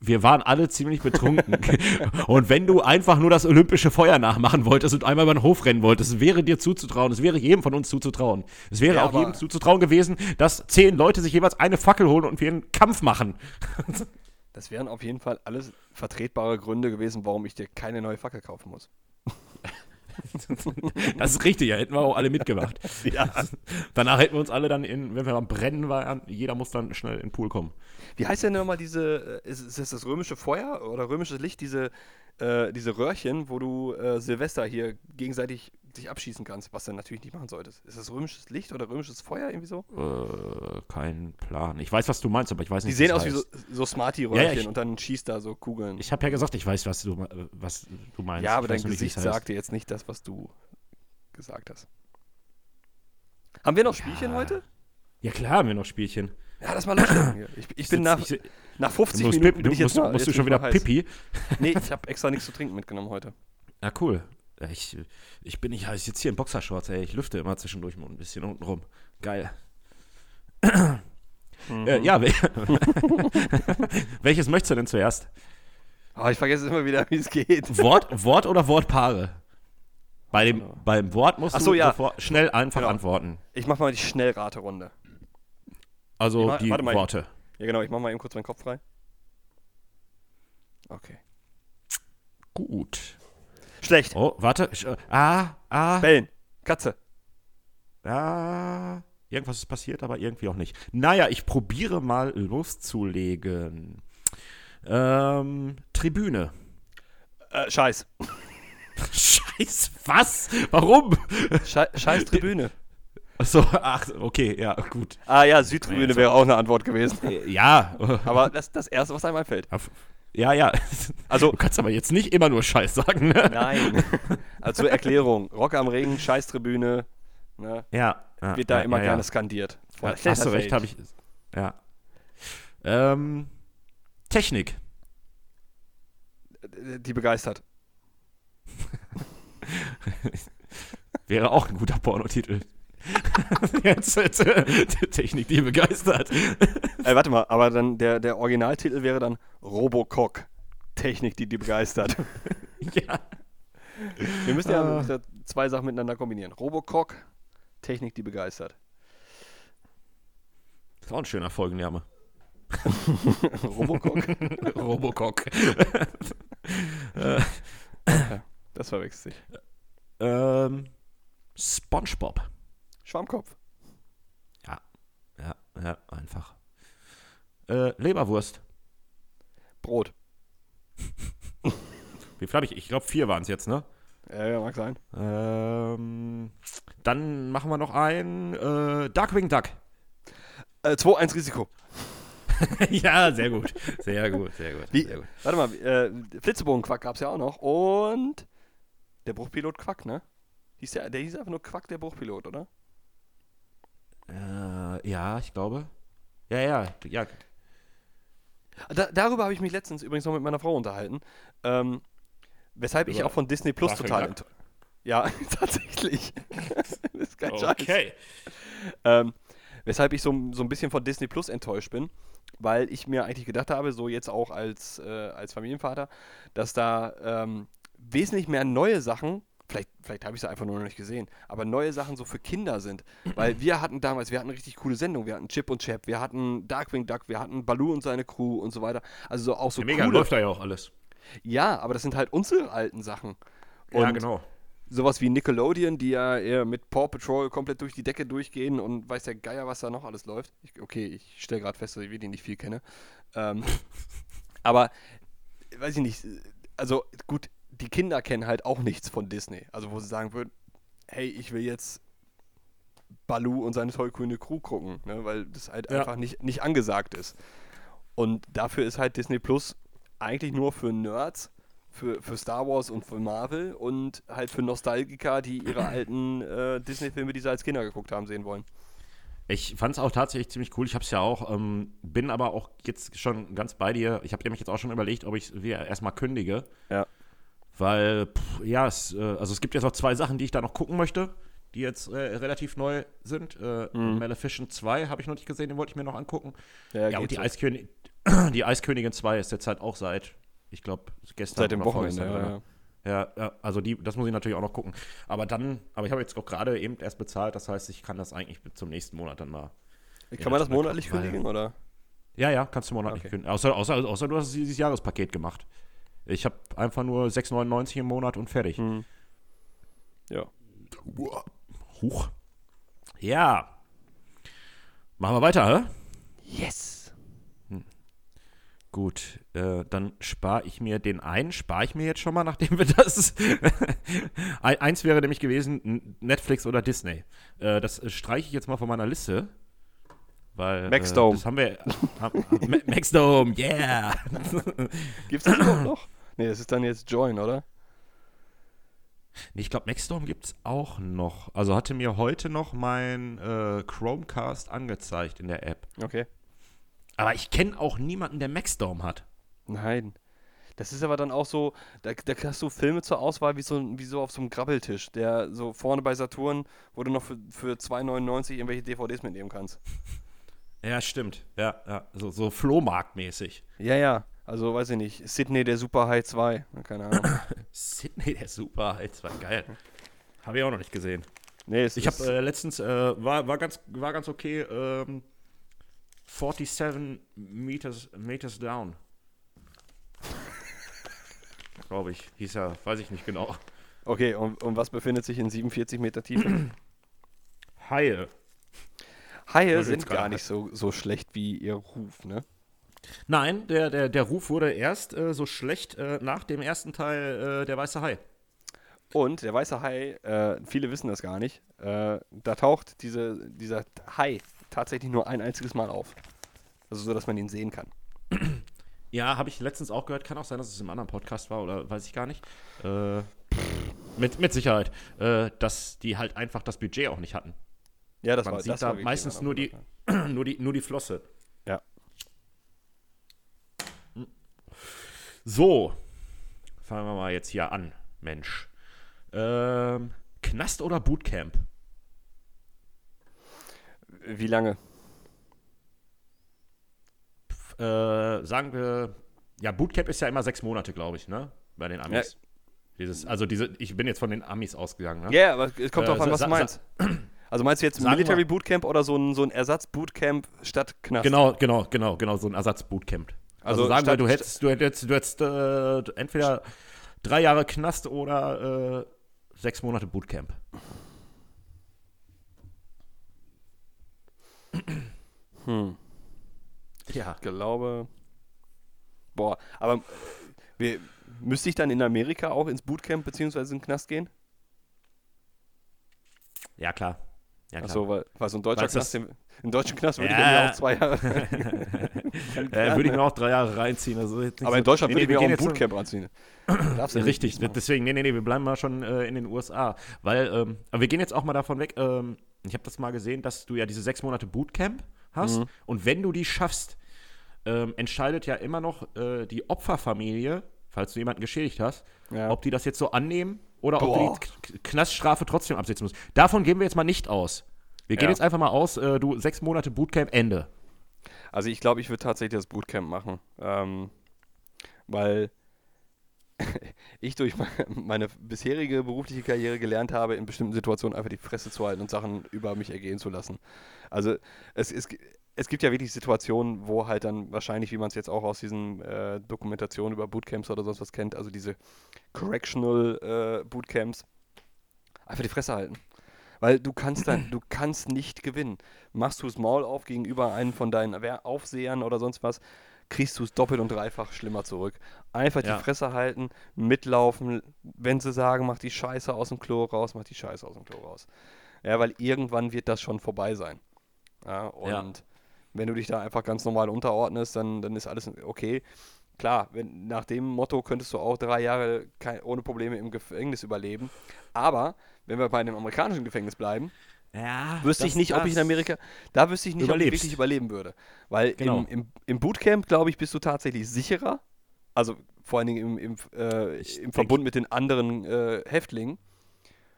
Wir waren alle ziemlich betrunken. und wenn du einfach nur das olympische Feuer nachmachen wolltest und einmal über den Hof rennen wolltest, wäre dir zuzutrauen. Es wäre jedem von uns zuzutrauen. Es wäre Ja, auch jedem zuzutrauen gewesen, dass zehn Leute sich jeweils eine Fackel holen und wir einen Kampf machen. Das wären auf jeden Fall alles vertretbare Gründe gewesen, warum ich dir keine neue Fackel kaufen muss. Das ist richtig, ja, hätten wir auch alle mitgemacht. Ja. Danach hätten wir uns alle dann in, wenn wir am Brennen waren, jeder muss dann schnell in den Pool kommen. Wie heißt denn nochmal diese, äh, ist, ist das das römische Feuer oder römisches Licht, diese, äh, diese Röhrchen, wo du äh, Silvester hier gegenseitig dich abschießen kannst, was du natürlich nicht machen solltest. Ist das römisches Licht oder römisches Feuer irgendwie so? Äh, kein Plan. Ich weiß, was du meinst, aber ich weiß Die nicht, sehen was aus wie heißt. so, so Smarty-Röhrchen Ja, ja, und dann schießt da so Kugeln. Ich habe ja gesagt, ich weiß, was du, äh, was du meinst. ja, aber dein wie Gesicht sagte jetzt nicht das, was du gesagt hast. Haben wir noch Spielchen Ja. heute? Ja, klar haben wir noch Spielchen. Ja, das mal. Ich, ich bin nach, ich, nach du 50 musst, Minuten bin du ich jetzt musst, mal, musst du jetzt schon bin ich wieder heiß. Pipi. Nee, ich habe extra nichts zu trinken mitgenommen heute. Ja, cool. Ich, ich bin nicht heiß. Jetzt hier in Boxershorts, ey. Ich lüfte immer zwischendurch mal ein bisschen unten rum. Geil. Mhm. Äh, ja, wel- welches möchtest du denn zuerst? Oh, ich vergesse immer wieder, wie es geht. Wort, Wort oder Wortpaare? Bei dem, beim Wort musst Ach du so, ja. schnell einfach Genau. antworten. Ich mach mal die Schnellraterunde. Also Warte- die mal. Worte. Ja, genau, ich mach mal eben kurz meinen Kopf frei. Okay. Gut. Schlecht. Oh, warte. Äh, ah, ah, Bellen. Katze. ah. Irgendwas ist passiert, aber irgendwie auch nicht. Naja, ich probiere mal loszulegen. Ähm, Tribüne. Äh, Scheiß. Scheiß, was? Warum? Schei Scheiß Tribüne. Achso, ach, okay, ja, gut. Ah ja, Südtribüne Nee, wäre auch eine Antwort gewesen. Äh, Ja, Aber das ist das Erste, was einem einfällt. ja, ja. Also, Du kannst aber jetzt nicht immer nur Scheiß sagen, ne? nein. Also zur Erklärung. Rock am Ring, Scheißtribüne. Ne, Ja. ja wird da ja, immer ja, gerne skandiert. Ja, hast du recht, habe ich. Ja. Ähm, Technik. Die begeistert. Wäre auch ein guter Pornotitel. jetzt, jetzt äh, Technik, die begeistert. Äh, warte mal, aber dann der, der Originaltitel wäre dann Robocock. Technik, die die begeistert. ja. Wir müssen ja, ja zwei Sachen miteinander kombinieren. Robocock, Technik, die begeistert. Das ist auch ein schöner Folgenname. Robocock? Robocock. das verwechselt sich. ähm, SpongeBob. Schwammkopf. Ja, ja, einfach. Äh, Leberwurst. Brot. Wie viel habe ich? Ich glaube, vier waren es jetzt, ne? Ja, ja, mag sein. Ähm, dann machen wir noch ein äh, Darkwing Duck. Äh, 2-1 Risiko. ja, sehr gut. Sehr gut, sehr gut. Wie, Sehr gut. warte mal, äh, Flitzebogen-Quack gab es ja auch noch. Und der Bruchpilot Quack, ne? Hieß der, der hieß einfach nur Quack, der Bruchpilot, oder? Äh, ja, ich glaube. Ja, ja, ja. Da, darüber habe ich mich letztens übrigens noch mit meiner Frau unterhalten. Ähm, weshalb ich Über auch von Disney Plus total enttäuscht. Ja, tatsächlich. das ist kein Scheiß. Okay. Ähm, weshalb ich so, so ein bisschen von Disney Plus enttäuscht bin, weil ich mir eigentlich gedacht habe, so jetzt auch als, äh, als Familienvater, dass da ähm, wesentlich mehr neue Sachen, vielleicht, vielleicht habe ich es einfach nur noch nicht gesehen, aber neue Sachen so für Kinder sind. Weil wir hatten damals, wir hatten richtig coole Sendung, wir hatten Chip und Chap, wir hatten Darkwing Duck, wir hatten Baloo und seine Crew und so weiter. Also so auch so Ja, mega, coole. läuft da ja auch alles. Ja, aber das sind halt unsere alten Sachen. ja, Und genau. sowas wie Nickelodeon, die ja eher mit Paw Patrol komplett durch die Decke durchgehen und weiß der Geier, was da noch alles läuft. Ich, okay, ich stelle gerade fest, dass ich wirklich nicht viel kenne. Ähm, aber, weiß ich nicht, also gut, die Kinder kennen halt auch nichts von Disney. Also wo sie sagen würden, hey, ich will jetzt Baloo und seine tollkühne Crew gucken, ne, weil das halt Ja. einfach nicht, nicht angesagt ist. Und dafür ist halt Disney Plus eigentlich nur für Nerds, für, für Star Wars und für Marvel und halt für Nostalgiker, die ihre alten äh, Disney-Filme, die sie als Kinder geguckt haben, sehen wollen. Ich fand es auch tatsächlich ziemlich cool. Ich habe es ja auch, ähm, bin aber auch jetzt schon ganz bei dir. Ich habe nämlich jetzt auch schon überlegt, ob ich es erstmal kündige. Ja. Weil, pff, ja, es, äh, also es gibt jetzt noch zwei Sachen, die ich da noch gucken möchte, die jetzt äh, relativ neu sind. Äh, Mhm. Maleficent 2 habe ich noch nicht gesehen, den wollte ich mir noch angucken. Ja, Ja, und die, so. Eiskönigin, die Eiskönigin 2 ist jetzt halt auch seit, ich glaube, gestern Seit dem Wochenende, vorgestern, ja, ja. Ja, also die, das muss ich natürlich auch noch gucken. Aber dann, aber ich habe jetzt auch gerade eben erst bezahlt, das heißt, ich kann das eigentlich bis zum nächsten Monat dann mal. Kann man das monatlich kündigen, oder? Ja, ja, kannst du monatlich Okay. kündigen. Außer, außer, außer du hast dieses Jahrespaket gemacht. Ich habe einfach nur 6,99 im Monat und fertig. Hm. Ja. Huch. Ja. Machen wir weiter, hä? Yes! Gut, äh, dann spare ich mir den einen, spare ich mir jetzt schon mal, nachdem wir das. Ein- Eins wäre nämlich gewesen, Netflix oder Disney. Äh, das streiche ich jetzt mal von meiner Liste. Weil. Maxdome. Äh, das haben wir. Haben, Ma- Maxdome, yeah! Gibt's das überhaupt noch? Nee, das ist dann jetzt Join, oder? Nee, ich glaube, Maxdome gibt es auch noch. Also hatte mir heute noch mein äh, Chromecast angezeigt in der App. Okay. Aber ich kenne auch niemanden, der Maxdome hat. Nein. Das ist aber dann auch so, da, da hast du Filme zur Auswahl wie so, wie so auf so einem Grabbeltisch, der so vorne bei Saturn, wo du noch für, für 2,99 irgendwelche DVDs mitnehmen kannst. Ja, stimmt. Ja, ja. So, so Flohmarktmäßig. Ja, ja. Also, weiß ich nicht. Sydney der Super High 2. Na, Keine Ahnung. Sydney, der Super, das war geil. Habe ich auch noch nicht gesehen. Nee, es Ich habe äh, letztens, äh, war, war, ganz, war ganz okay, ähm, 47 Meters, Meters Down. Glaube ich. Hieß ja, weiß ich nicht genau. Okay, und, und was befindet sich in 47 Meter Tiefe? Haie. Haie sind gar nicht so, so schlecht wie ihr Ruf, ne? Nein, der, der, der Ruf wurde erst äh, so schlecht äh, nach dem ersten Teil äh, Der Weiße Hai. Und der weiße Hai, äh, viele wissen das gar nicht, äh, da taucht diese, dieser Hai tatsächlich nur ein einziges Mal auf. Also so, dass man ihn sehen kann. Ja, habe ich letztens auch gehört. Kann auch sein, dass es im anderen Podcast war oder weiß ich gar nicht. Äh, mit, mit Sicherheit. Dass die halt einfach das Budget auch nicht hatten. Ja, das Man war sieht das da meistens nur die, nur, die, nur die Flosse. Ja. So, fangen wir mal jetzt hier an, Mensch. Ähm, Knast oder Bootcamp? ja. Wie lange? F- Äh, sagen wir, ja, Bootcamp ist ja immer sechs Monate, glaube ich, ne? Bei den Amis. Dieses, also diese, ich bin jetzt von den Amis ausgegangen, ne? Ja, aber es kommt Äh, drauf an, was du meinst. Also meinst du jetzt Sagen Military Bootcamp oder so ein, so ein Ersatz-Bootcamp statt Knast? Genau, genau, genau, genau, so ein Ersatz-Bootcamp. Also, Also sagen wir, du hättest, du hättest, du hättest äh, entweder drei Jahre Knast oder äh, sechs Monate Bootcamp. Hm. Ja. Ich glaube. Boah, aber äh, wir, müsste ich dann in Amerika auch ins Bootcamp bzw. in den Knast gehen? Ja, klar. Ja, klar. Achso, weil, weil so ein deutscher Knast, den, im deutschen Knast würde ich Ja. mir auch zwei Jahre. Äh, würde ich mir auch drei Jahre reinziehen. Also aber in Deutschland Nee, würde ich nee, mir auch wir ein Bootcamp anziehen. Ja, nicht richtig, deswegen, nee, nee, nee, wir bleiben mal schon äh, in den USA. Weil, ähm, aber wir gehen jetzt auch mal davon weg, ähm, ich habe das mal gesehen, dass du ja diese sechs Monate Bootcamp hast Mhm. und wenn du die schaffst, ähm, entscheidet ja immer noch äh, die Opferfamilie, falls du jemanden geschädigt hast, Ja. ob die das jetzt so annehmen oder Boah. ob du die Knaststrafe trotzdem absitzen musst. Davon gehen wir jetzt mal nicht aus. Wir gehen Ja. jetzt einfach mal aus, äh, du sechs Monate Bootcamp, Ende. Also ich glaube, ich würde tatsächlich das Bootcamp machen. Ähm, weil ich durch me- meine bisherige berufliche Karriere gelernt habe, in bestimmten Situationen einfach die Fresse zu halten und Sachen über mich ergehen zu lassen. Also es, es, gi- es gibt ja wirklich Situationen, wo halt dann wahrscheinlich, wie man es jetzt auch aus diesen äh, Dokumentationen über Bootcamps oder sonst was kennt, also diese Correctional äh, Bootcamps, einfach die Fresse halten. Weil du kannst dann, du kannst nicht gewinnen. Machst du das Maul auf gegenüber einem von deinen Aufsehern oder sonst was, kriegst du es doppelt und dreifach schlimmer zurück. Einfach Ja. die Fresse halten, mitlaufen, wenn sie sagen, mach die Scheiße aus dem Klo raus, mach die Scheiße aus dem Klo raus. Ja, weil irgendwann wird das schon vorbei sein. Ja, und Ja. Wenn du dich da einfach ganz normal unterordnest, dann, dann ist alles okay. Klar, wenn, nach dem Motto könntest du auch drei Jahre kein, ohne Probleme im Gefängnis überleben. Aber wenn wir bei dem amerikanischen Gefängnis bleiben, Ja, wüsste ich nicht, ob ich in Amerika, da wüsste ich nicht, ob ich Überlebst. wirklich überleben würde. Weil Genau. im, im, im Bootcamp, glaube ich, bist du tatsächlich sicherer. Also vor allen Dingen im, im, äh, im Verbund mit den anderen äh, Häftlingen.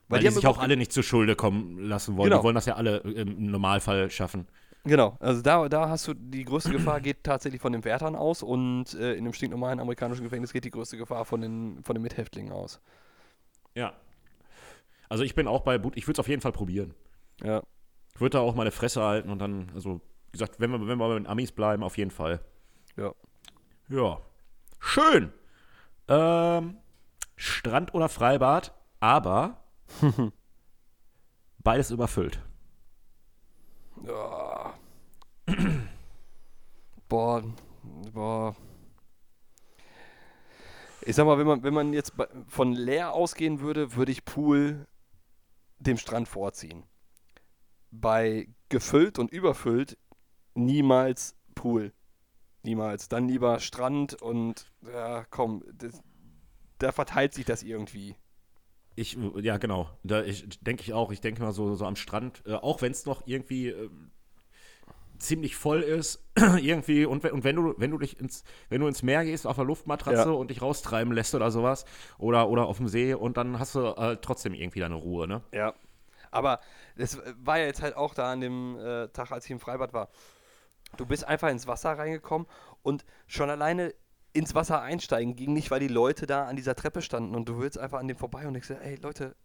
Weil die haben sich auch alle nicht zur Schulde kommen lassen wollen. Genau. Die wollen das ja alle im Normalfall schaffen. Genau, also da, da hast du die größte Gefahr geht tatsächlich von den Wärtern aus und äh, in einem stinknormalen amerikanischen Gefängnis geht die größte Gefahr von den, von den Mithäftlingen aus. Ja. Also ich bin auch bei Boot, ich würde es auf jeden Fall probieren. Ja. Ich würde da auch meine Fresse halten und dann, also, wie gesagt, wenn wir, wenn wir bei den Amis bleiben, auf jeden Fall. Ja. Ja. Schön. Ähm, Strand oder Freibad, aber beides überfüllt. Ja. Boah, boah. Ich sag mal, wenn man, wenn man jetzt von leer ausgehen würde, würde ich Pool dem Strand vorziehen. Bei gefüllt und überfüllt niemals Pool. Niemals. Dann lieber Strand und ja, komm, das, da verteilt sich das irgendwie. Ich, ja, genau. Da denke ich auch. Ich denke mal so, so am Strand, äh, auch wenn es noch irgendwie ähm, ziemlich voll ist, irgendwie, und, wenn- und wenn du, wenn du dich ins, wenn du ins Meer gehst auf der Luftmatratze Ja. und dich raustreiben lässt oder sowas, oder, oder auf dem See und dann hast du äh, trotzdem irgendwie deine Ruhe, ne? Ja. Aber das war ja jetzt halt auch da an dem äh, Tag, als ich im Freibad war. Du bist einfach ins Wasser reingekommen und schon alleine ins Wasser einsteigen ging nicht, weil die Leute da an dieser Treppe standen und du willst einfach an dem vorbei und denkst, dir, ey Leute,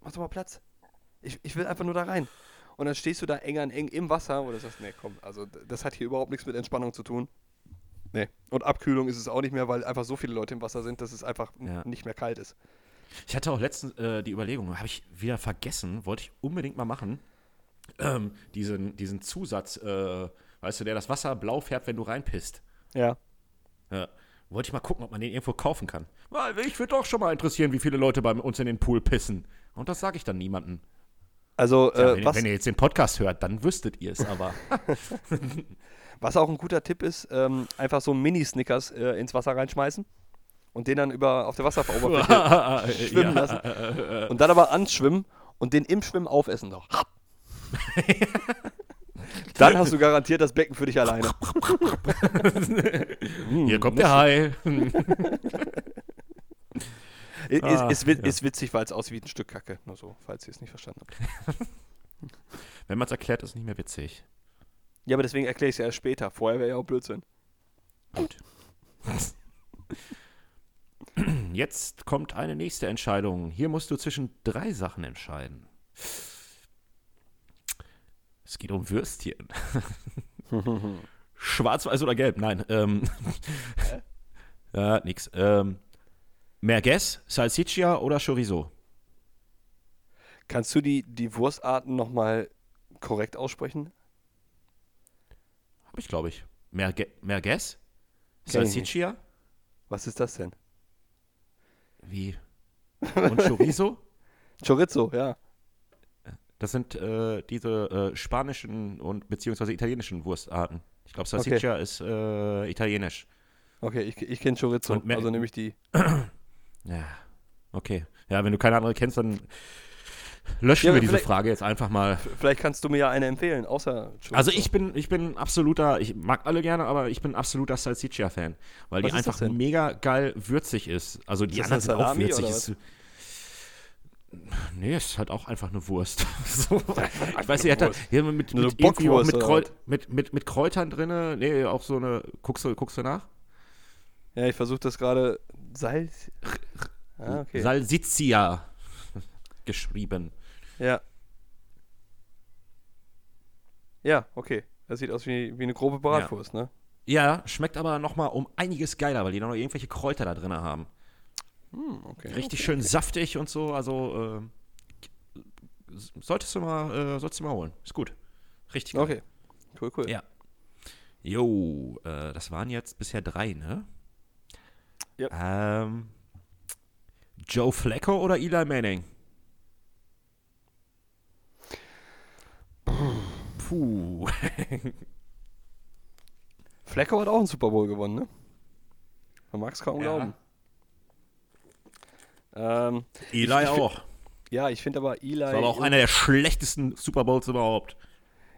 mach doch mal Platz. Ich, ich will einfach nur da rein. Und dann stehst du da eng an eng im Wasser und du sagst, nee, komm, also das hat hier überhaupt nichts mit Entspannung zu tun. Nee. Und Abkühlung ist es auch nicht mehr, weil einfach so viele Leute im Wasser sind, dass es einfach Ja. nicht mehr kalt ist. Ich hatte auch letztens äh, die Überlegung, habe ich wieder vergessen, wollte ich unbedingt mal machen, ähm, diesen, diesen Zusatz, äh, weißt du, der das Wasser blau färbt, wenn du reinpisst. Ja. Ja. Wollte ich mal gucken, ob man den irgendwo kaufen kann. Weil ich würde doch schon mal interessieren, wie viele Leute bei uns in den Pool pissen. Und das sage ich dann niemandem. Also, Ja, äh, wenn, was, wenn ihr jetzt den Podcast hört, dann wüsstet ihr es aber. Was auch ein guter Tipp ist, ähm, einfach so Mini-Snickers äh, ins Wasser reinschmeißen und den dann über auf der Wasseroberfläche schwimmen lassen. Und dann aber anschwimmen und den im Schwimmen aufessen noch. dann hast du garantiert das Becken für dich alleine. Hier kommt der Hai. Ist, Ah, ist, ja. ist witzig, weil es aussieht wie ein Stück Kacke. Nur so, falls ihr es nicht verstanden habt. Wenn man es erklärt, ist es nicht mehr witzig. Ja, aber deswegen erkläre ich es ja erst später. Vorher wäre ja auch Blödsinn. Gut. Jetzt kommt eine nächste Entscheidung. Hier musst du zwischen drei Sachen entscheiden. Es geht um Würstchen. Schwarz, weiß oder gelb? Nein. Ähm, ja, nix. Ähm, Merguez, Salsiccia oder Chorizo? Kannst du die, die Wurstarten nochmal korrekt aussprechen? Hab ich, glaube ich. Merge Merguez? Salsiccia? Was ist das denn? Wie? Und Chorizo? Chorizo, ja. Das sind äh, diese äh, spanischen und beziehungsweise italienischen Wurstarten. Ich glaube, Salsiccia ist äh, italienisch. Okay, ich, ich kenne Chorizo. Also nehme ich die. Ja, okay. Ja, wenn du keine andere kennst, dann löschen Ja, wir diese Frage jetzt einfach mal. Vielleicht kannst du mir ja eine empfehlen, außer Chorizo. Also ich bin, ich bin absoluter, ich mag alle gerne, aber ich bin absoluter Salsiccia-Fan, weil Was die einfach mega geil würzig ist. Also die Ist anderen sind auch würzig. Ist, nee, ist halt auch einfach eine Wurst. so. Ich weiß nicht, hat da hier mit, mit, mit, oder Kräu was? mit, mit, mit Kräutern drin. Nee, auch so eine, guckst du, guckst du nach? Ja, ich versuche das gerade. Salz. Ah, okay. Salsiccia geschrieben. ja. Ja, okay. Das sieht aus wie, wie eine grobe Bratwurst, ne? Ja, schmeckt aber nochmal um einiges geiler, weil die noch irgendwelche Kräuter da drin haben. Hm, okay. Richtig schön saftig und so. Also äh, solltest du mal, äh, solltest du mal holen. Ist gut. Richtig geil. Okay. Cool, cool. Ja. Jo, äh, das waren jetzt bisher drei, ne? Ja. Ähm, Joe Flacco oder Eli Manning? Puh. Flacco hat auch einen Super Bowl gewonnen, ne? Man mag es kaum Ja. glauben. Ähm, Eli Ich- ich auch. ja, ich finde aber Eli. Das war aber auch einer der schlechtesten Super Bowls überhaupt.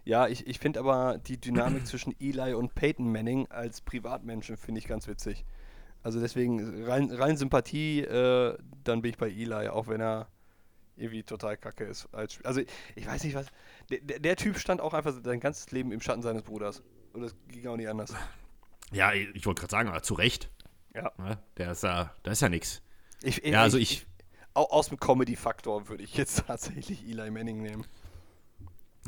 Ja, ich, ich finde aber die Dynamik zwischen Eli und Peyton Manning als Privatmenschen finde ich ganz witzig. Also deswegen rein, rein Sympathie, äh, dann bin ich bei Eli, auch wenn er irgendwie total kacke ist. Als, also ich weiß nicht was. Der, der, Typ stand auch einfach sein ganzes Leben im Schatten seines Bruders. Und das ging auch nicht anders. Ja, ich wollte gerade sagen, aber zu Recht. Ja. Ne? Der ist ja, da ist ja nichts. Ich, Ja, also ich- au- aus dem Comedy-Faktor würde ich jetzt tatsächlich Eli Manning nehmen.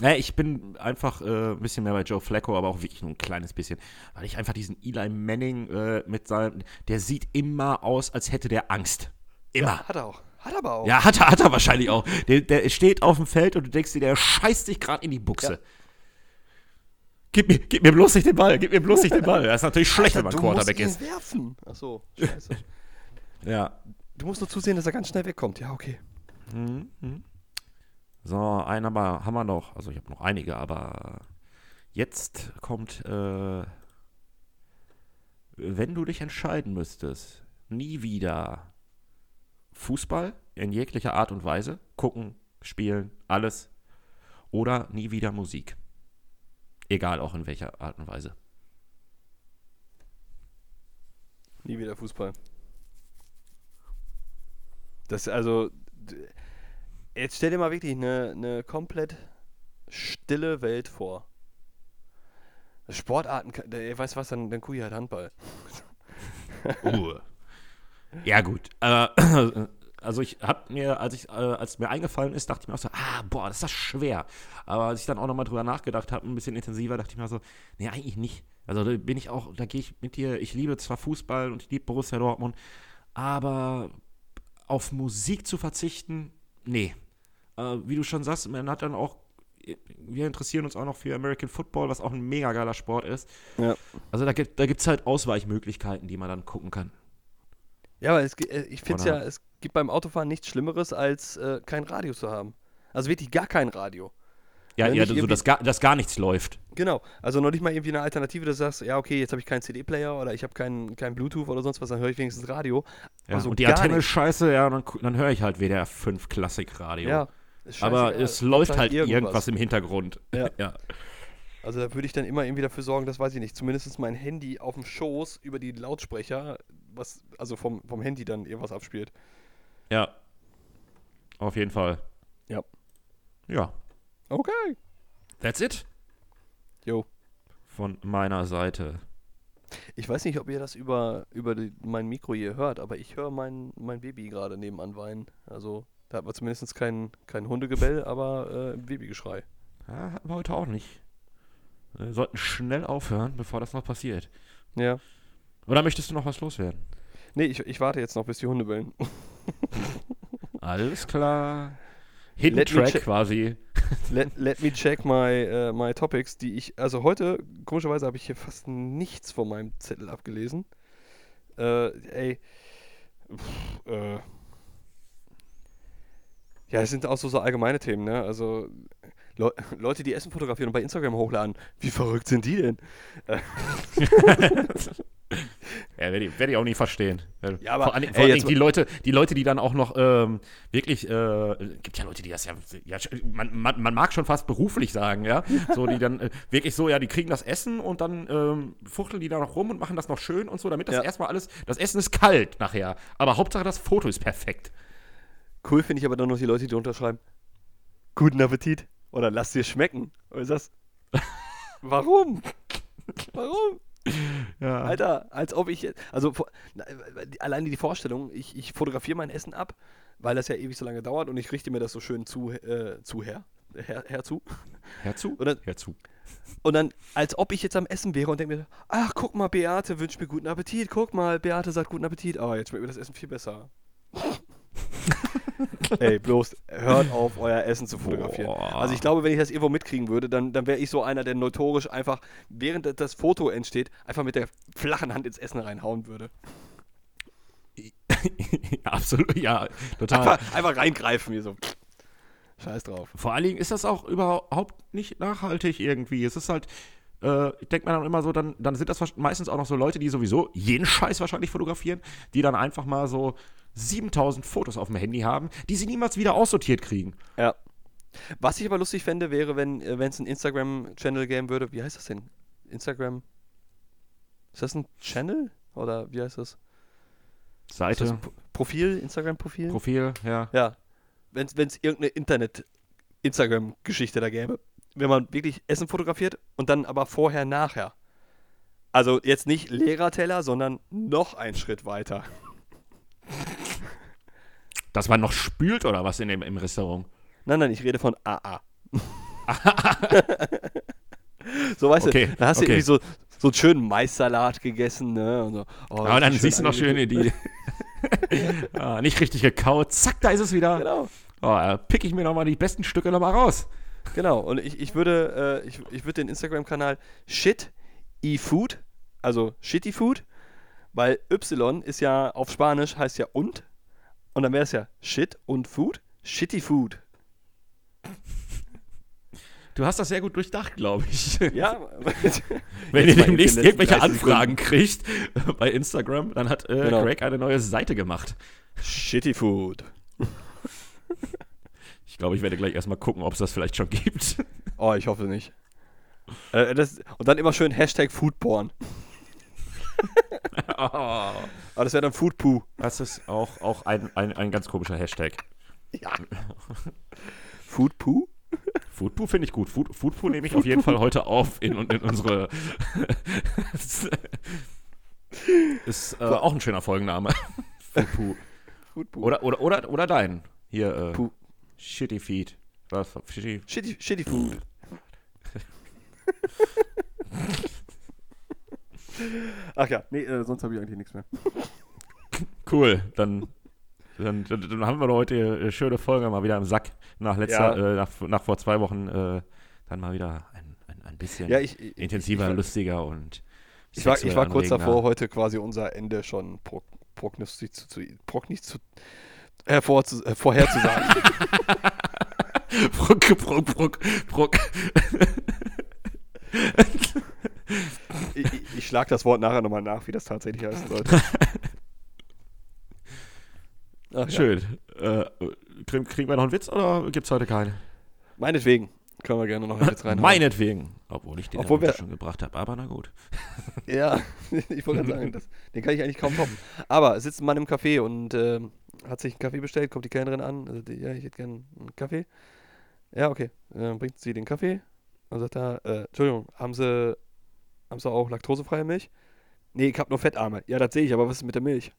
Ja, ich bin einfach äh, ein bisschen mehr bei Joe Flacco, aber auch wirklich nur ein kleines bisschen. Weil ich einfach diesen Eli Manning äh, mit seinem, der sieht immer aus, als hätte der Angst. Immer. Hat er auch. Hat aber auch. Ja, hat er, hat er wahrscheinlich auch. Der, der steht auf dem Feld und du denkst dir, der scheißt dich gerade in die Buchse. Ja. Gib, mir, gib mir bloß nicht den Ball, gib mir bloß nicht den Ball. Das ist natürlich schlecht, wenn man du Quarterback musst ist. ihn werfen. Achso, scheiße. Ja. du musst nur zusehen, dass er ganz schnell wegkommt. Ja, okay. So, einen aber haben wir noch. Also ich habe noch einige, aber jetzt kommt, äh, wenn du dich entscheiden müsstest, nie wieder Fußball in jeglicher Art und Weise, gucken, spielen, alles, oder nie wieder Musik. Egal auch in welcher Art und Weise. Nie wieder Fußball. Das also. Jetzt stell dir mal wirklich eine, eine komplett stille Welt vor. Sportarten, kann- der- weißt was, dann, dann ich halt Handball. Uh. Ja, gut. Äh, also ich hab mir, als ich, äh, als mir eingefallen ist, dachte ich mir auch so, ah, boah, das ist das schwer. Aber als ich dann auch nochmal drüber nachgedacht habe, ein bisschen intensiver, dachte ich mir so, nee, eigentlich nicht. Also da bin ich auch, da gehe ich mit dir, ich liebe zwar Fußball und ich liebe Borussia Dortmund, aber auf Musik zu verzichten, nee. Äh, wie du schon sagst, man hat dann auch, wir interessieren uns auch noch für American Football, was auch ein mega geiler Sport ist. Ja. Also da gibt es halt Ausweichmöglichkeiten, die man dann gucken kann. Ja, aber es, äh, ich finde es ja, es gibt beim Autofahren nichts Schlimmeres, als äh, kein Radio zu haben. Also wirklich gar kein Radio. Ja, Wenn ja so, dass, gar, dass gar nichts läuft. Genau, also noch nicht mal irgendwie eine Alternative, dass du sagst, ja, okay, jetzt habe ich keinen CD-Player oder ich habe keinen kein Bluetooth oder sonst was, dann höre ich wenigstens Radio. Ja, Also und die Antenne ist scheiße, ja, dann, dann höre ich halt WDR 5 Klassikradio. Ja, ist Aber es läuft halt irgendwas. im Hintergrund. Ja. ja. Also da würde ich dann immer irgendwie dafür sorgen, dass, weiß ich nicht, zumindest mein Handy auf dem Schoß über die Lautsprecher, was, also vom, vom Handy dann irgendwas abspielt. Ja. Auf jeden Fall. Ja. Ja. Okay. That's it. Jo. Von meiner Seite. Ich weiß nicht, ob ihr das über, über die, mein Mikro hier hört, aber ich höre mein, mein Baby gerade nebenan weinen. Also da hat man zumindest kein, kein Hundegebell, aber äh, Babygeschrei. Ja, hatten wir heute auch nicht. Wir sollten schnell aufhören, bevor das noch passiert. Ja. Oder möchtest du noch was loswerden? Nee, ich, ich warte jetzt noch, bis die Hunde bellen. Alles klar. Hidden Let Track quasi. let, let me check my, äh, my topics, die ich. Also heute, komischerweise, habe ich hier fast nichts von meinem Zettel abgelesen. Äh, ey. Pff, äh. Ja, es sind auch so, so allgemeine Themen, ne? Also. Leu Leute, die Essen fotografieren und bei Instagram hochladen. Wie verrückt sind die denn? Ja, werde ich, werd ich auch nie verstehen. Ja, aber, vor allen, ey, vor Dingen die Leute, die Leute, die dann auch noch ähm, wirklich, äh, gibt ja Leute, die das ja, ja man, man, man mag schon fast beruflich sagen, ja, so die dann äh, wirklich so, ja, die kriegen das Essen und dann ähm, fuchteln die da noch rum und machen das noch schön und so, damit das Ja. erstmal alles, das Essen ist kalt nachher, aber Hauptsache das Foto ist perfekt. Cool finde ich aber dann noch die Leute, die unterschreiben. Guten Appetit. Oder lass dir schmecken. Oder ist das. Warum? Warum? Ja. Alter, als ob ich. jetzt- Also, alleine die Vorstellung, ich, ich fotografiere mein Essen ab, weil das ja ewig so lange dauert und ich richte mir das so schön zu, äh, zu her, her, herzu. Herzu? Oder- Herzu. Und dann, als ob ich jetzt am Essen wäre und denke mir, ach, guck mal, Beate wünscht mir guten Appetit. Guck mal, Beate sagt guten Appetit. Aber jetzt schmeckt mir das Essen viel besser. Ey, bloß hört auf, euer Essen zu fotografieren. Boah. Also ich glaube, wenn ich das irgendwo mitkriegen würde, dann, dann wäre ich so einer, der notorisch einfach, während das- Foto entsteht, einfach mit der flachen Hand ins Essen reinhauen würde. Absolut, ja, total. Einfach, einfach reingreifen, hier so. Scheiß drauf. Vor allen Dingen ist das auch überhaupt nicht nachhaltig irgendwie. Es ist halt, äh, ich denke mir dann immer so, dann, dann sind das meistens auch noch so Leute, die sowieso jeden Scheiß wahrscheinlich fotografieren, die dann einfach mal so 7000 Fotos auf dem Handy haben, die sie niemals wieder aussortiert kriegen. Ja. Was ich aber lustig fände, wäre, wenn äh, es einen Instagram-Channel geben würde. Wie heißt das denn? Instagram. Ist das ein Channel? Oder wie heißt das? Seite. Das Profil, Instagram-Profil? Profil, ja. Ja. Wenn es irgendeine Internet-Instagram-Geschichte da gäbe. Wenn man wirklich Essen fotografiert und dann aber vorher, nachher. Also jetzt nicht Lehrerteller, sondern noch einen Schritt weiter. Dass man noch spült oder was in dem, im Restaurant? Nein, nein, ich rede von AA. so, weißt okay, du, da hast okay. du irgendwie so, so einen schönen Mais-Salat gegessen, ne? Und so, oh, Aber dann siehst du noch schön die. ah, nicht richtig gekaut. Zack, da ist es wieder. Genau. Oh, pick ich mir nochmal die besten Stücke nochmal raus. Genau, und ich, ich würde, äh, ich, ich würde den Instagram-Kanal Shit E Food, also Shitty Food, weil Y ist ja auf Spanisch heißt ja und. Und dann wäre es ja Shit und Food. Shitty Food. Du hast das sehr gut durchdacht, glaube ich. Ja. Wenn ihr demnächst irgendwelche Anfragen kriegt bei Instagram, dann hat äh, genau. Greg eine neue Seite gemacht. Shitty Food. Ich glaube, ich werde gleich erstmal gucken, ob es das vielleicht schon gibt. Oh, ich hoffe nicht. Äh, das, und dann immer schön Hashtag Foodporn. oh. Aber das wäre dann Foodpoo. Das ist auch, auch ein, ein, ein ganz komischer Hashtag. Ja. Foodpoo? Foodpoo finde ich gut. Food, Foodpoo nehme ich auf jeden Fall heute auf in, in unsere. ist äh, auch ein schöner Folgenname. Foodpoo. Foodpoo. Oder, oder, oder, oder dein. Hier, äh. Shitty Feed. Was? Shitty, Shitty, Shitty Food. Ach ja, nee, äh, sonst habe ich eigentlich nichts mehr. Cool, dann, dann, dann, haben wir heute eine schöne Folge mal wieder im Sack. Nach letzter, ja. äh, nach, nach, vor zwei Wochen äh, dann mal wieder ein, ein, ein bisschen ja, ich, ich, intensiver, ich, lustiger und ich war, ich war kurz davor, heute quasi unser Ende schon pro, prognostiz zu, prognostiz zu, hervor zu, äh, vorherzusagen. Bruck, Bruck, Bruck, Bruck. ich, ich schlage das Wort nachher nochmal nach, wie das tatsächlich heißen sollte. Ach, Schön. Ja. Äh, kriegen wir noch einen Witz oder gibt es heute keinen? Meinetwegen. Können wir gerne noch einen Witz reinhauen. Meinetwegen. Obwohl ich den Obwohl wir, schon gebracht habe, aber na gut. ja, ich wollte gerade sagen, das, den kann ich eigentlich kaum toppen. Aber sitzt ein Mann im Café und äh, hat sich einen Kaffee bestellt, kommt die Kellnerin an. Also die, ja, ich hätte gerne einen Kaffee. Ja, okay. Dann bringt sie den Kaffee und sagt er, äh, Entschuldigung, haben Sie, haben Sie auch laktosefreie Milch? Nee, ich habe nur Fettarme. Ja, das sehe ich, aber was ist mit der Milch?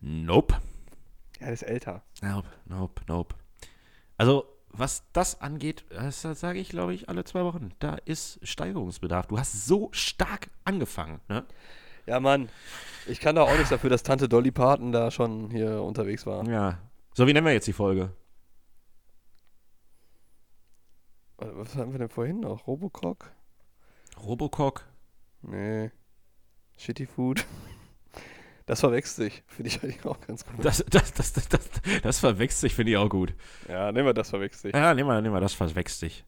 Nope. Ja, das ist älter. Nope, nope, nope. Also, was das angeht, das sage ich, glaube ich, alle zwei Wochen. Da ist Steigerungsbedarf. Du hast so stark angefangen, ne? Ja, Mann. Ich kann da auch nichts dafür, dass Tante Dolly Parton da schon hier unterwegs war. Ja. So, wie nennen wir jetzt die Folge? Was hatten wir denn vorhin noch? Robocock? Robocock? Nee. Shitty Food. Das verwechselt sich. Finde ich eigentlich auch ganz gut. Das, das, das, das, das, das verwechselt sich, finde ich auch gut. Ja, nehmen wir das verwechselt sich. Ja, nehmen wir, nehmen wir das verwechselt sich.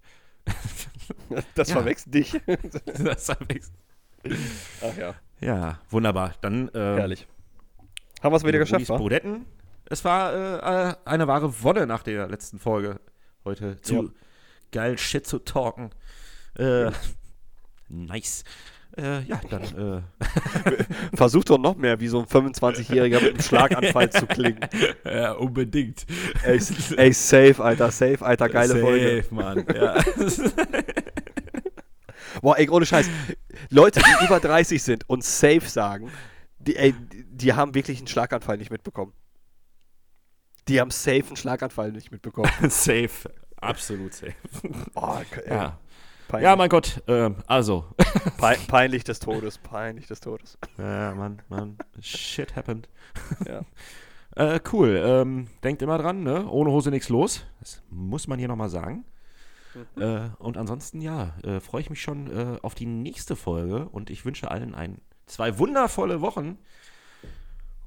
Das ja. verwechselt dich. das verwechselt. Ach ja. Ja, wunderbar. Dann. Äh, Herrlich. Haben wir es wieder geschafft, wa? Budetten. Es war äh, eine wahre Wonne nach der letzten Folge heute zu ja. geil Shit zu talken. Äh, nice. Äh, ja, dann. Äh. Versuch doch noch mehr wie so ein 25-Jähriger mit einem Schlaganfall zu klingen. Ja, unbedingt. Ey, ey, safe, Alter, safe, Alter, geile safe, Folge. Safe, Mann, ja. Boah, ey, ohne Scheiß. Leute, die über 30 sind und safe sagen, die, ey, die haben wirklich einen Schlaganfall nicht mitbekommen. Die haben safe einen Schlaganfall nicht mitbekommen. safe, absolut safe. Oh, ja. Peinlich. Ja, mein Gott, äh, also. Pe peinlich des Todes, peinlich des Todes. Ja, Mann, Mann. Shit happened. Ja. äh, cool. Ähm, denkt immer dran, ne? Ohne Hose nichts los. Das muss man hier nochmal sagen. Äh, und ansonsten, ja, äh, freue ich mich schon äh, auf die nächste Folge und ich wünsche allen ein, zwei wundervolle Wochen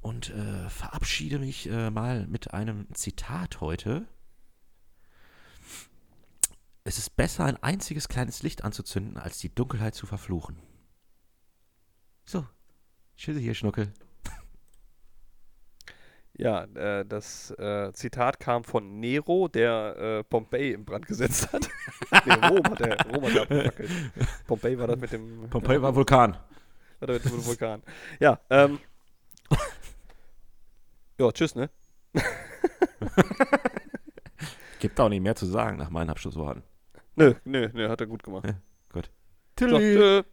und äh, verabschiede mich äh, mal mit einem Zitat heute. Es ist besser, ein einziges kleines Licht anzuzünden, als die Dunkelheit zu verfluchen. So. Tschüssi hier, Schnuckel. Ja, äh, das äh, Zitat kam von Nero, der äh, Pompeji in Brand gesetzt hat. nee, Rom hat er, Rom hat abgefackelt. Pompeji war das mit dem. Pompeji war Vulkan. War das mit dem Vulkan. Ja, ähm. ja, tschüss, ne? Gibt auch nicht mehr zu sagen nach meinen Abschlussworten. Nö, nö, nö, hat er gut gemacht. Ja, gut. Tschö.